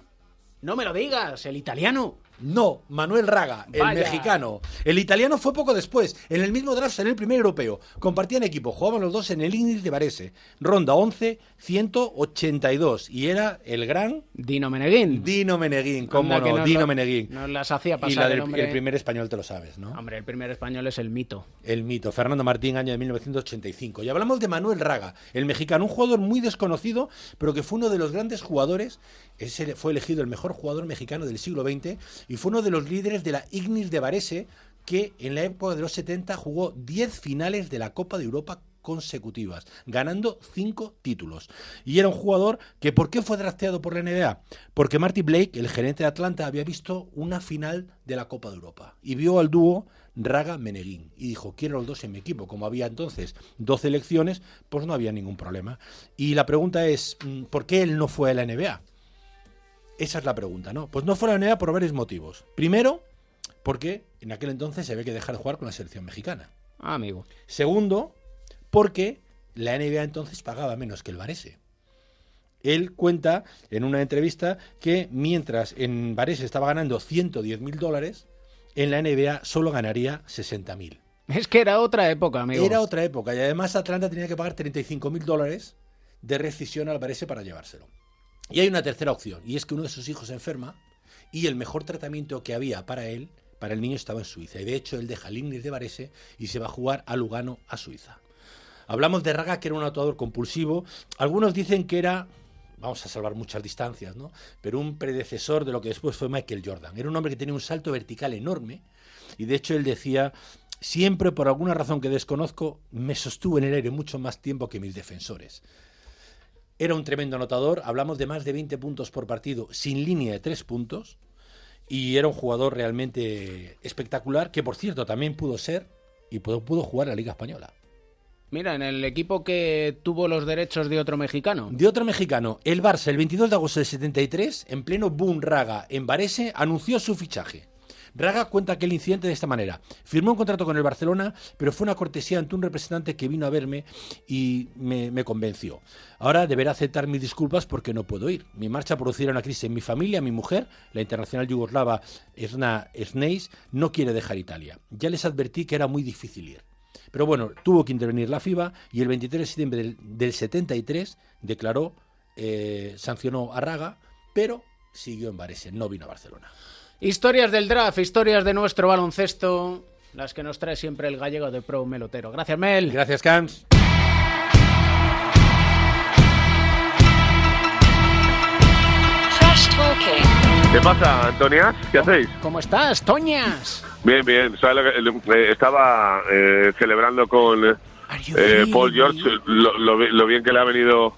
No me lo digas, el italiano. No, Manuel Raga, el Vaya. mexicano. El italiano fue poco después. En el mismo draft salió el primer europeo. Compartían equipo, jugaban los dos en el Ignis de Varese. Ronda 11, 182. Y era el gran... Dino Meneguín. Dino Meneguín, cómo Anda, no, nos Dino lo- Meneguín. Nos las hacía Y pasar la del el hombre. el primer español te lo sabes, ¿no? Hombre, el primer español es el mito. El mito, Fernando Martín, año de 1985. Y hablamos de Manuel Raga, el mexicano, un jugador muy desconocido, pero que fue uno de los grandes jugadores. Fue elegido el mejor jugador mexicano del siglo XX y fue uno de los líderes de la Ignis de Varese, que en la época de los 70 jugó 10 finales de la Copa de Europa consecutivas, ganando 5 títulos. Y era un jugador que, ¿por qué fue drafteado por la NBA? Porque Marty Blake, el gerente de Atlanta, había visto una final de la Copa de Europa y vio al dúo Raga Meneguín y dijo, quiero los dos en mi equipo. Como había entonces 12 elecciones, pues no había ningún problema. Y la pregunta es, mm, ¿por qué él no fue a la NBA? Esa es la pregunta, ¿no? Pues no fue la NBA por varios motivos. Primero, porque en aquel entonces se había que dejar de jugar con la selección mexicana. Ah, amigo. Segundo, porque la NBA entonces pagaba menos que el Varese. Él cuenta en una entrevista que mientras en Varese estaba ganando 110 mil dólares, en la NBA solo ganaría 60 mil. Es que era otra época, amigo. Era otra época y además Atlanta tenía que pagar 35 mil dólares de rescisión al Varese para llevárselo. Y hay una tercera opción, y es que uno de sus hijos se enferma y el mejor tratamiento que había para él, para el niño, estaba en Suiza. Y de hecho él deja el Ignis de Varese y se va a jugar a Lugano, a Suiza. Hablamos de Raga, que era un actuador compulsivo. Algunos dicen que era, vamos a salvar muchas distancias, ¿no? Pero un predecesor de lo que después fue Michael Jordan. Era un hombre que tenía un salto vertical enorme y de hecho él decía, siempre por alguna razón que desconozco, me sostuve en el aire mucho más tiempo que mis defensores. Era un tremendo anotador, hablamos de más de 20 puntos por partido sin línea de 3 puntos y era un jugador realmente espectacular que por cierto también pudo ser y pudo, pudo jugar la Liga Española. Mira, en el equipo que tuvo los derechos de otro mexicano. De otro mexicano, el Barça, el 22 de agosto del 73, en pleno boom Raga en Varese, anunció su fichaje. Raga cuenta aquel incidente de esta manera. Firmó un contrato con el Barcelona, pero fue una cortesía ante un representante que vino a verme y me, convenció. Ahora deberá aceptar mis disculpas porque no puedo ir. Mi marcha producirá una crisis en mi familia, mi mujer, la internacional yugoslava Esna Sneis, no quiere dejar Italia. Ya les advertí que era muy difícil ir. Pero bueno, tuvo que intervenir la FIBA y el 23 de septiembre del, del 73 declaró, eh, sancionó a Raga, pero siguió en Varese, no vino a Barcelona. Historias del draft, historias de nuestro baloncesto, las que nos trae siempre el gallego de Pro Melotero. Gracias, Mel. Gracias, Camps. ¿Qué pasa, Antonias? ¿Qué hacéis? ¿Cómo estás, Toñas? Bien, bien. ¿Sabes lo que- eh, estaba eh, celebrando con eh, Paul George lo, lo bi- lo bien que le ha venido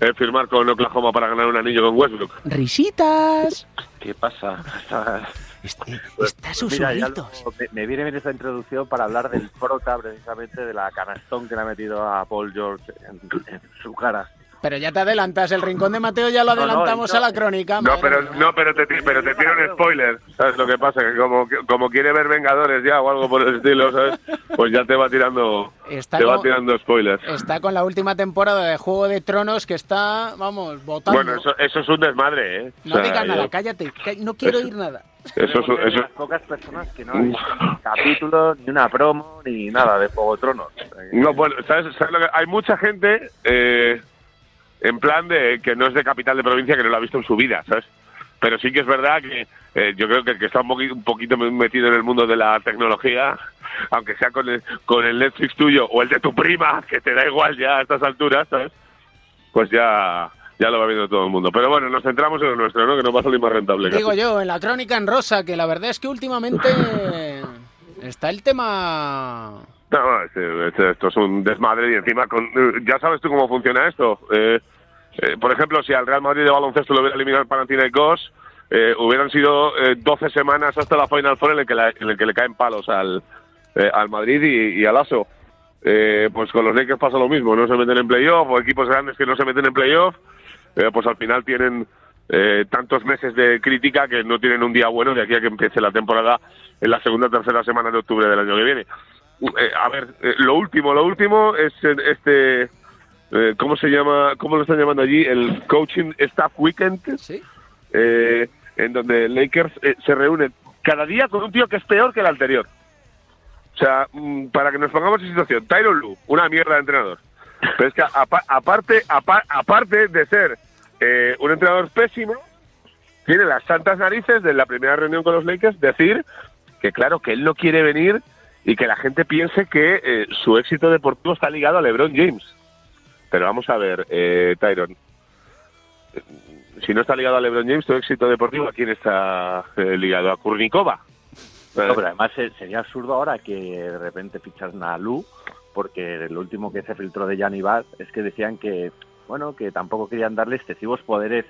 eh, firmar con Oklahoma para ganar un anillo con Westbrook. Risitas. ¿Qué pasa? Está Pues susurritos. lo- me, me viene bien esta introducción para hablar del prota precisamente de la canastón que le ha metido a Paul George en, en su cara. Pero ya te adelantas, el rincón de Mateo ya lo No, no, adelantamos no. a la crónica. No, pero, no, pero te, pero te tiro un spoiler. ¿Sabes lo que pasa? Que como, como quiere ver Vengadores ya o algo por el estilo, ¿sabes? Pues ya te va tirando, Está te va tirando spoilers. Está con la última temporada de Juego de Tronos que está, vamos, votando. Bueno, eso, eso es un desmadre, ¿eh? O no sea, digas yo- nable, cállate, no quiero oír nada. Eso es, eso, las pocas personas que no han visto ni capítulo, ni una promo, ni nada de Juego de Tronos. No, bueno, ¿sabes, sabes lo que- Hay mucha gente eh, en plan de que no es de capital de provincia que no lo ha visto en su vida, ¿sabes? Pero sí que es verdad que eh, yo creo que el que está un poquito, un poquito metido en el mundo de la tecnología, aunque sea con el, con el Netflix tuyo o el de tu prima, que te da igual ya a estas alturas, ¿sabes? Pues ya, ya lo va viendo todo el mundo. Pero bueno, nos centramos en lo nuestro, ¿no? Que nos va a salir más rentable. Digo casi. yo, en la crónica en rosa, que la verdad es que últimamente está el tema... No, no, este- este- esto es un desmadre y encima con, eh, ya sabes tú cómo funciona esto. Eh, eh, por ejemplo, si al Real Madrid de baloncesto lo hubiera eliminado el Panathinaikos, eh, hubieran sido eh, 12 semanas hasta la Final Four en el que, la- en el que le caen palos al, eh, al Madrid y, y al ASO. Eh, pues con los Lakers pasa lo mismo, no se meten en playoff o equipos grandes que no se meten en playoff, pues al final tienen tantos meses de crítica que no tienen un día bueno de aquí a que empiece la temporada en la segunda o tercera semana de octubre del año que viene. A ver, lo último, lo último es este, eh, ¿cómo se llama? ¿Cómo lo están llamando allí? El Coaching Staff Weekend. Eh, en donde Lakers eh, se reúne cada día con un tío que es peor que el anterior. O sea, mm, para que nos pongamos en situación, Tyron Lu, una mierda de entrenador. Pero es que apa- aparte, apa- aparte de ser eh, un entrenador pésimo, tiene las santas narices de la primera reunión con los Lakers decir que claro, que él no quiere venir y que la gente piense que eh, su éxito deportivo está ligado a LeBron James. Pero vamos a ver, eh, Tyron. eh, Si no está ligado a LeBron James, tu éxito deportivo, ¿a quién está eh, ligado? ¿A Kurnikova? No, pero además se- sería absurdo ahora que de repente ficharan a Lu, porque lo último que se filtró de Gianni Bad es que decían que, bueno, que tampoco querían darle excesivos poderes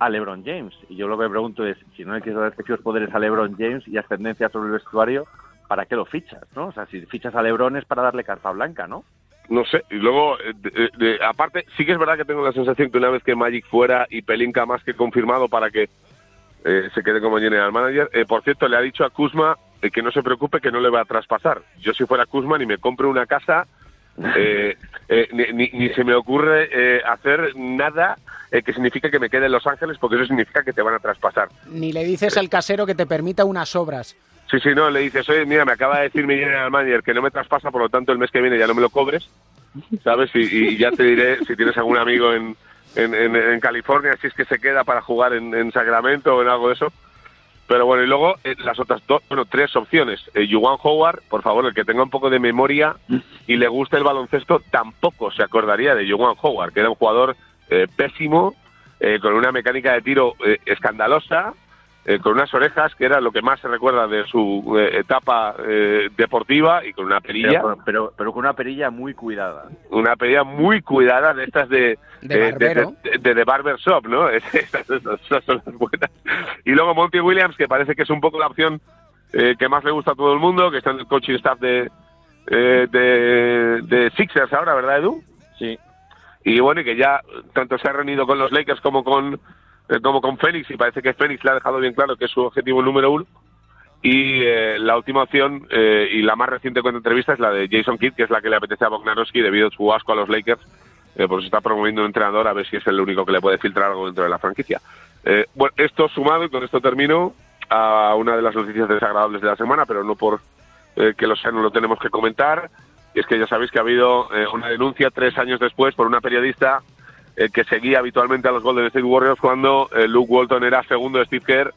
a LeBron James. Y yo lo que me pregunto es, si no le quieres dar excesivos poderes a LeBron James y ascendencia sobre el vestuario, ¿para qué lo fichas? ¿no? O sea, si fichas a LeBron es para darle carta blanca, ¿no? No sé, y luego, eh, de- de- aparte, sí que es verdad que tengo la sensación que una vez que Magic fuera y Pelinka más que confirmado para que eh, se quede como general manager, eh, por cierto, le ha dicho a Kuzma eh, que no se preocupe, que no le va a traspasar. Yo si fuera Kuzma ni me compro una casa, eh, eh, ni, ni- ni se me ocurre eh, hacer nada eh, que signifique que me quede en Los Ángeles, porque eso significa que te van a traspasar. Ni le dices al casero que te permita unas obras. Sí, sí, no, le dices, oye, mira, me acaba de decir mi general manager que no me traspasa, por lo tanto el mes que viene ya no me lo cobres, ¿sabes? Y, ya te diré si tienes algún amigo en, en, California, si es que se queda para jugar en, en Sacramento o en algo de eso. Pero bueno, y luego eh, las otras dos, bueno, tres opciones. Eh, Howard, por favor, el que tenga un poco de memoria y le guste el baloncesto, tampoco se acordaría de Juwan Howard, que era un jugador eh, pésimo, eh, con una mecánica de tiro eh, escandalosa, eh, con unas orejas, que era lo que más se recuerda de su eh, etapa eh, deportiva, y con una perilla, Pero, pero, pero con una perilla muy cuidada. una perilla muy cuidada de estas de De eh, barbero. de, de- de Barber Shop, ¿no? Esas, esas- esas son las buenas. Y luego Monty Williams, que parece que es un poco la opción eh, que más le gusta a todo el mundo, que está en el coaching staff de, eh, de, de Sixers ahora, ¿verdad, Edu? Sí. Y bueno, y que ya tanto se ha reunido con los Lakers como con eh, como con Phoenix, y parece que Phoenix le ha dejado bien claro que es su objetivo número uno. Y eh, la última opción eh, y la más reciente con entrevista es la de Jason Kidd, que es la que le apetece a Bognanovsky debido a su asco a los Lakers, eh, pues está promoviendo un entrenador a ver si es el único que le puede filtrar algo dentro de la franquicia. Eh, bueno, esto sumado, y con esto termino, a una de las noticias desagradables de la semana, pero no por eh, que lo sea, no lo tenemos que comentar, y es que ya sabéis que ha habido eh, una denuncia tres años después por una periodista eh, que seguía habitualmente a los Golden State Warriors cuando eh, Luke Walton era segundo de Steve Kerr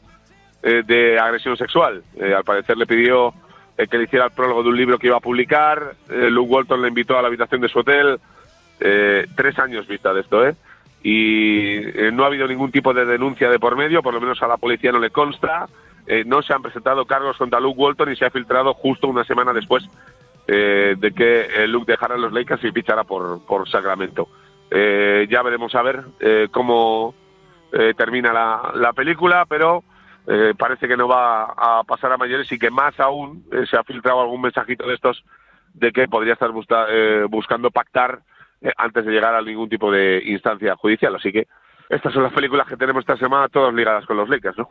eh, de agresión sexual. Al parecer le pidió que le hiciera el prólogo de un libro que iba a publicar. Luke Walton le invitó a la habitación de su hotel. Tres años vista de esto, ¿eh? Y no ha habido ningún tipo de denuncia de por medio, por lo menos a la policía no le consta. Eh, no se han presentado cargos contra Luke Walton y se ha filtrado justo una semana después eh, de que Luke dejara los Lakers y fichara por, por Sacramento. Eh, ya veremos a ver eh, cómo eh, termina la, la película, pero parece que no va a pasar a mayores y que más aún se ha filtrado algún mensajito de estos de que podría estar busca- buscando pactar antes de llegar a ningún tipo de instancia judicial. Así que estas son las películas que tenemos esta semana, todas ligadas con los Lakers, ¿no?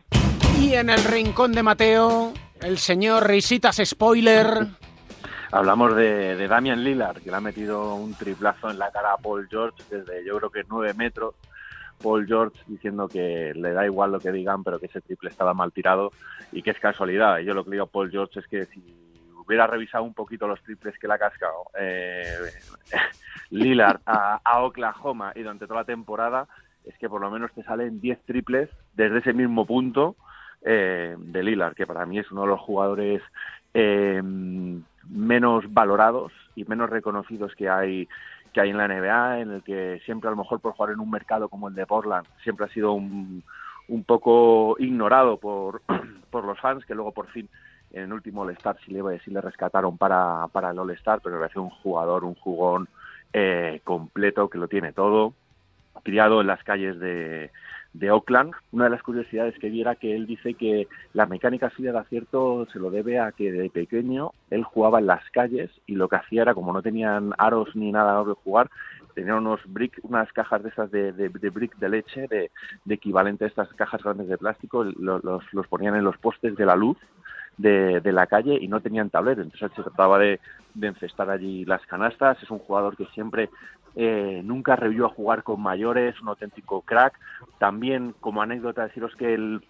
Y en el rincón de Mateo, el señor Risitas Spoiler. Hablamos de, de Damian Lillard, que le ha metido un triplazo en la cara a Paul George desde yo creo que 9 metros. Paul George diciendo que le da igual lo que digan, pero que ese triple estaba mal tirado y que es casualidad. Yo lo que digo a Paul George es que si hubiera revisado un poquito los triples que le ha cascado eh, Lillard a, a Oklahoma y durante toda la temporada, es que por lo menos te salen 10 triples desde ese mismo punto eh, de Lillard, que para mí es uno de los jugadores eh, menos valorados y menos reconocidos que hay que hay en la NBA, en el que siempre a lo mejor por jugar en un mercado como el de Portland siempre ha sido un, un poco ignorado por, por los fans, que luego por fin en el último All-Star sí le, sí le rescataron para, para el All-Star, pero me parece un jugador, un jugón eh, completo que lo tiene todo, criado en las calles de, de Oakland. Una de las curiosidades que vi era que él dice que la mecánica suya de acierto se lo debe a que de pequeño él jugaba en las calles y lo que hacía era, como no tenían aros ni nada donde jugar, tenían unos brick, unas cajas de esas de, de, brick de leche, de, equivalente a estas cajas grandes de plástico, los, los, los ponían en los postes de la luz de, de, la calle y no tenían tablero. Entonces se trataba de, de encestar allí las canastas. Es un jugador que siempre eh, nunca revió a jugar con mayores, un auténtico crack. También, como anécdota, deciros que, el,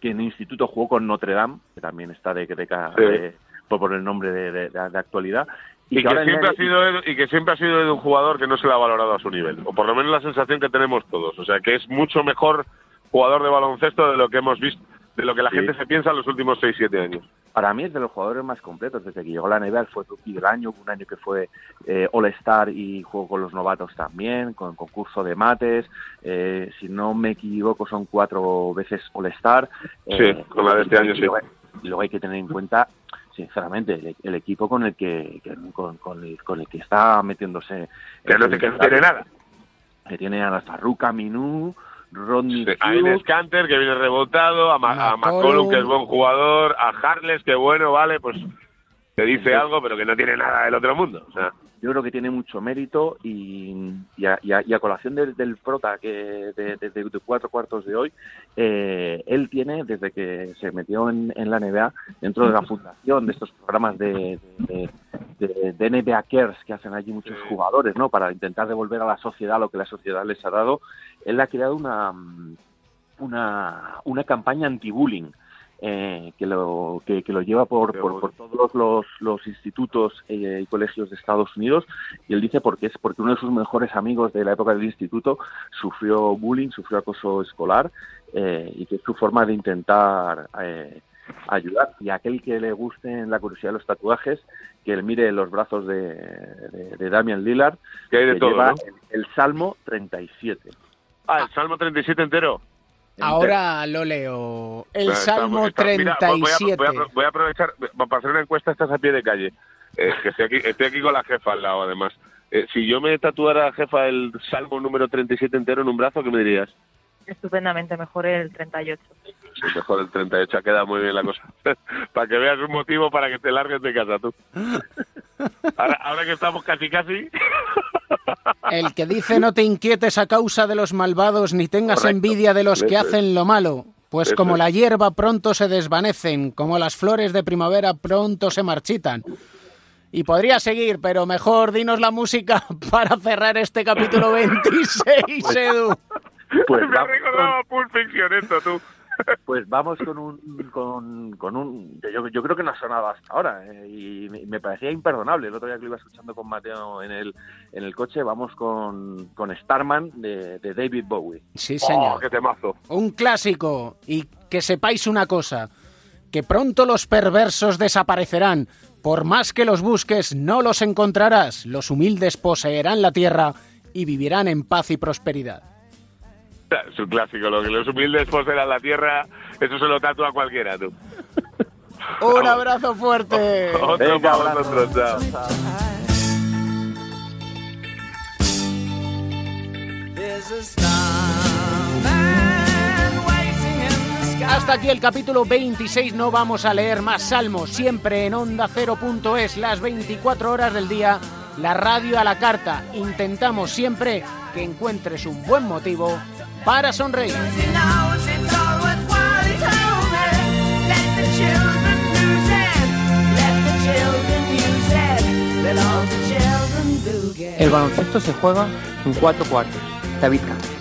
que en el instituto jugó con Notre Dame, que también está de, de, de por, por el nombre de, de actualidad. Y, y, que que siempre ha sido, y que siempre ha sido de un jugador que no se le ha valorado a su nivel, o por lo menos la sensación que tenemos todos. O sea, que es mucho mejor jugador de baloncesto de lo que hemos visto de lo que la sí. gente se piensa en los últimos 6-7 años. Para mí es de los jugadores más completos. Desde que llegó a la NBA, fue rookie del año, un año que fue eh, All-Star y jugó con los novatos también, con concurso de mates. Eh, si no me equivoco, son cuatro veces All-Star. Sí, eh, con la de este año, sí. Luego, luego hay que tener en cuenta sinceramente el, el, equipo con el que, que con, con, el, con, el, que está metiéndose que no, que no tiene nada que tiene a Farruca Minú Rodney sí, a Ines Canter que viene rebotado, a, Ma a McCollum que es buen jugador, a Harles que bueno, vale, pues te dice algo pero que no tiene nada del otro mundo. O sea. Yo creo que tiene mucho mérito y, y, a, y, a, y a, colación del, del prota que de, de, de, cuatro cuartos de hoy, eh, él tiene, desde que se metió en, en, la NBA, dentro de la fundación de estos programas de, de, de NBA Cares que hacen allí muchos jugadores, ¿no? Para intentar devolver a la sociedad lo que la sociedad les ha dado, él ha creado una, una, una campaña anti-bullying. Eh, que, lo, que, que, lo lleva por, por, por todos los, los institutos eh, y colegios de Estados Unidos y él dice porque es porque uno de sus mejores amigos de la época del instituto sufrió bullying, sufrió acoso escolar eh, y que es su forma de intentar eh, ayudar y a aquel que le guste la curiosidad de los tatuajes que él mire los brazos de, de, de Damian Lillard que, hay de que todo, lleva ¿no? el, el Salmo 37 Ah, el Salmo 37 entero. Ahora lo leo. El bueno, Salmo está, 37. Mira, voy, a, voy, a, voy, a, aprovechar para hacer una encuesta, estás a pie de calle. Eh, que estoy aquí, estoy aquí con la jefa al lado, además. Eh, si yo me tatuara, jefa, el Salmo número 37 entero en un brazo, ¿qué me dirías? Estupendamente, mejor el 38. Sí, mejor el 38, ha quedado muy bien la cosa. para que veas un motivo para que te largues de casa tú. Ahora, ahora que estamos casi casi. El que dice no te inquietes a causa de los malvados ni tengas Correcto. envidia de los que hacen lo malo, pues Eso como es. la hierba pronto se desvanecen, como las flores de primavera pronto se marchitan. Y podría seguir, pero mejor dinos la música para cerrar este capítulo 26, Edu. Pues me ha recordado Pulp Fiction esto, tú. Pues vamos con un, con, con un yo, yo, creo que no ha sonado hasta ahora eh, y me parecía imperdonable. El otro día que lo iba escuchando con Mateo en el, en el coche, vamos con, con Starman de, de David Bowie. Sí, señor. Oh, qué temazo. Un clásico. Y que sepáis una cosa, que pronto los perversos desaparecerán. Por más que los busques, no los encontrarás. Los humildes poseerán la tierra y vivirán en paz y prosperidad. Es un clásico, lo que los humildes poseerán la tierra, eso se lo tatúa a cualquiera, tú. un abrazo fuerte. Otro Venga, para vosotros, chao. Hasta aquí el capítulo 26, no vamos a leer más salmos, siempre en onda 0.es, las 24 horas del día, la radio a la carta. Intentamos siempre que encuentres un buen motivo para sonreír. El baloncesto se juega en cuatro cuartos. David Campos.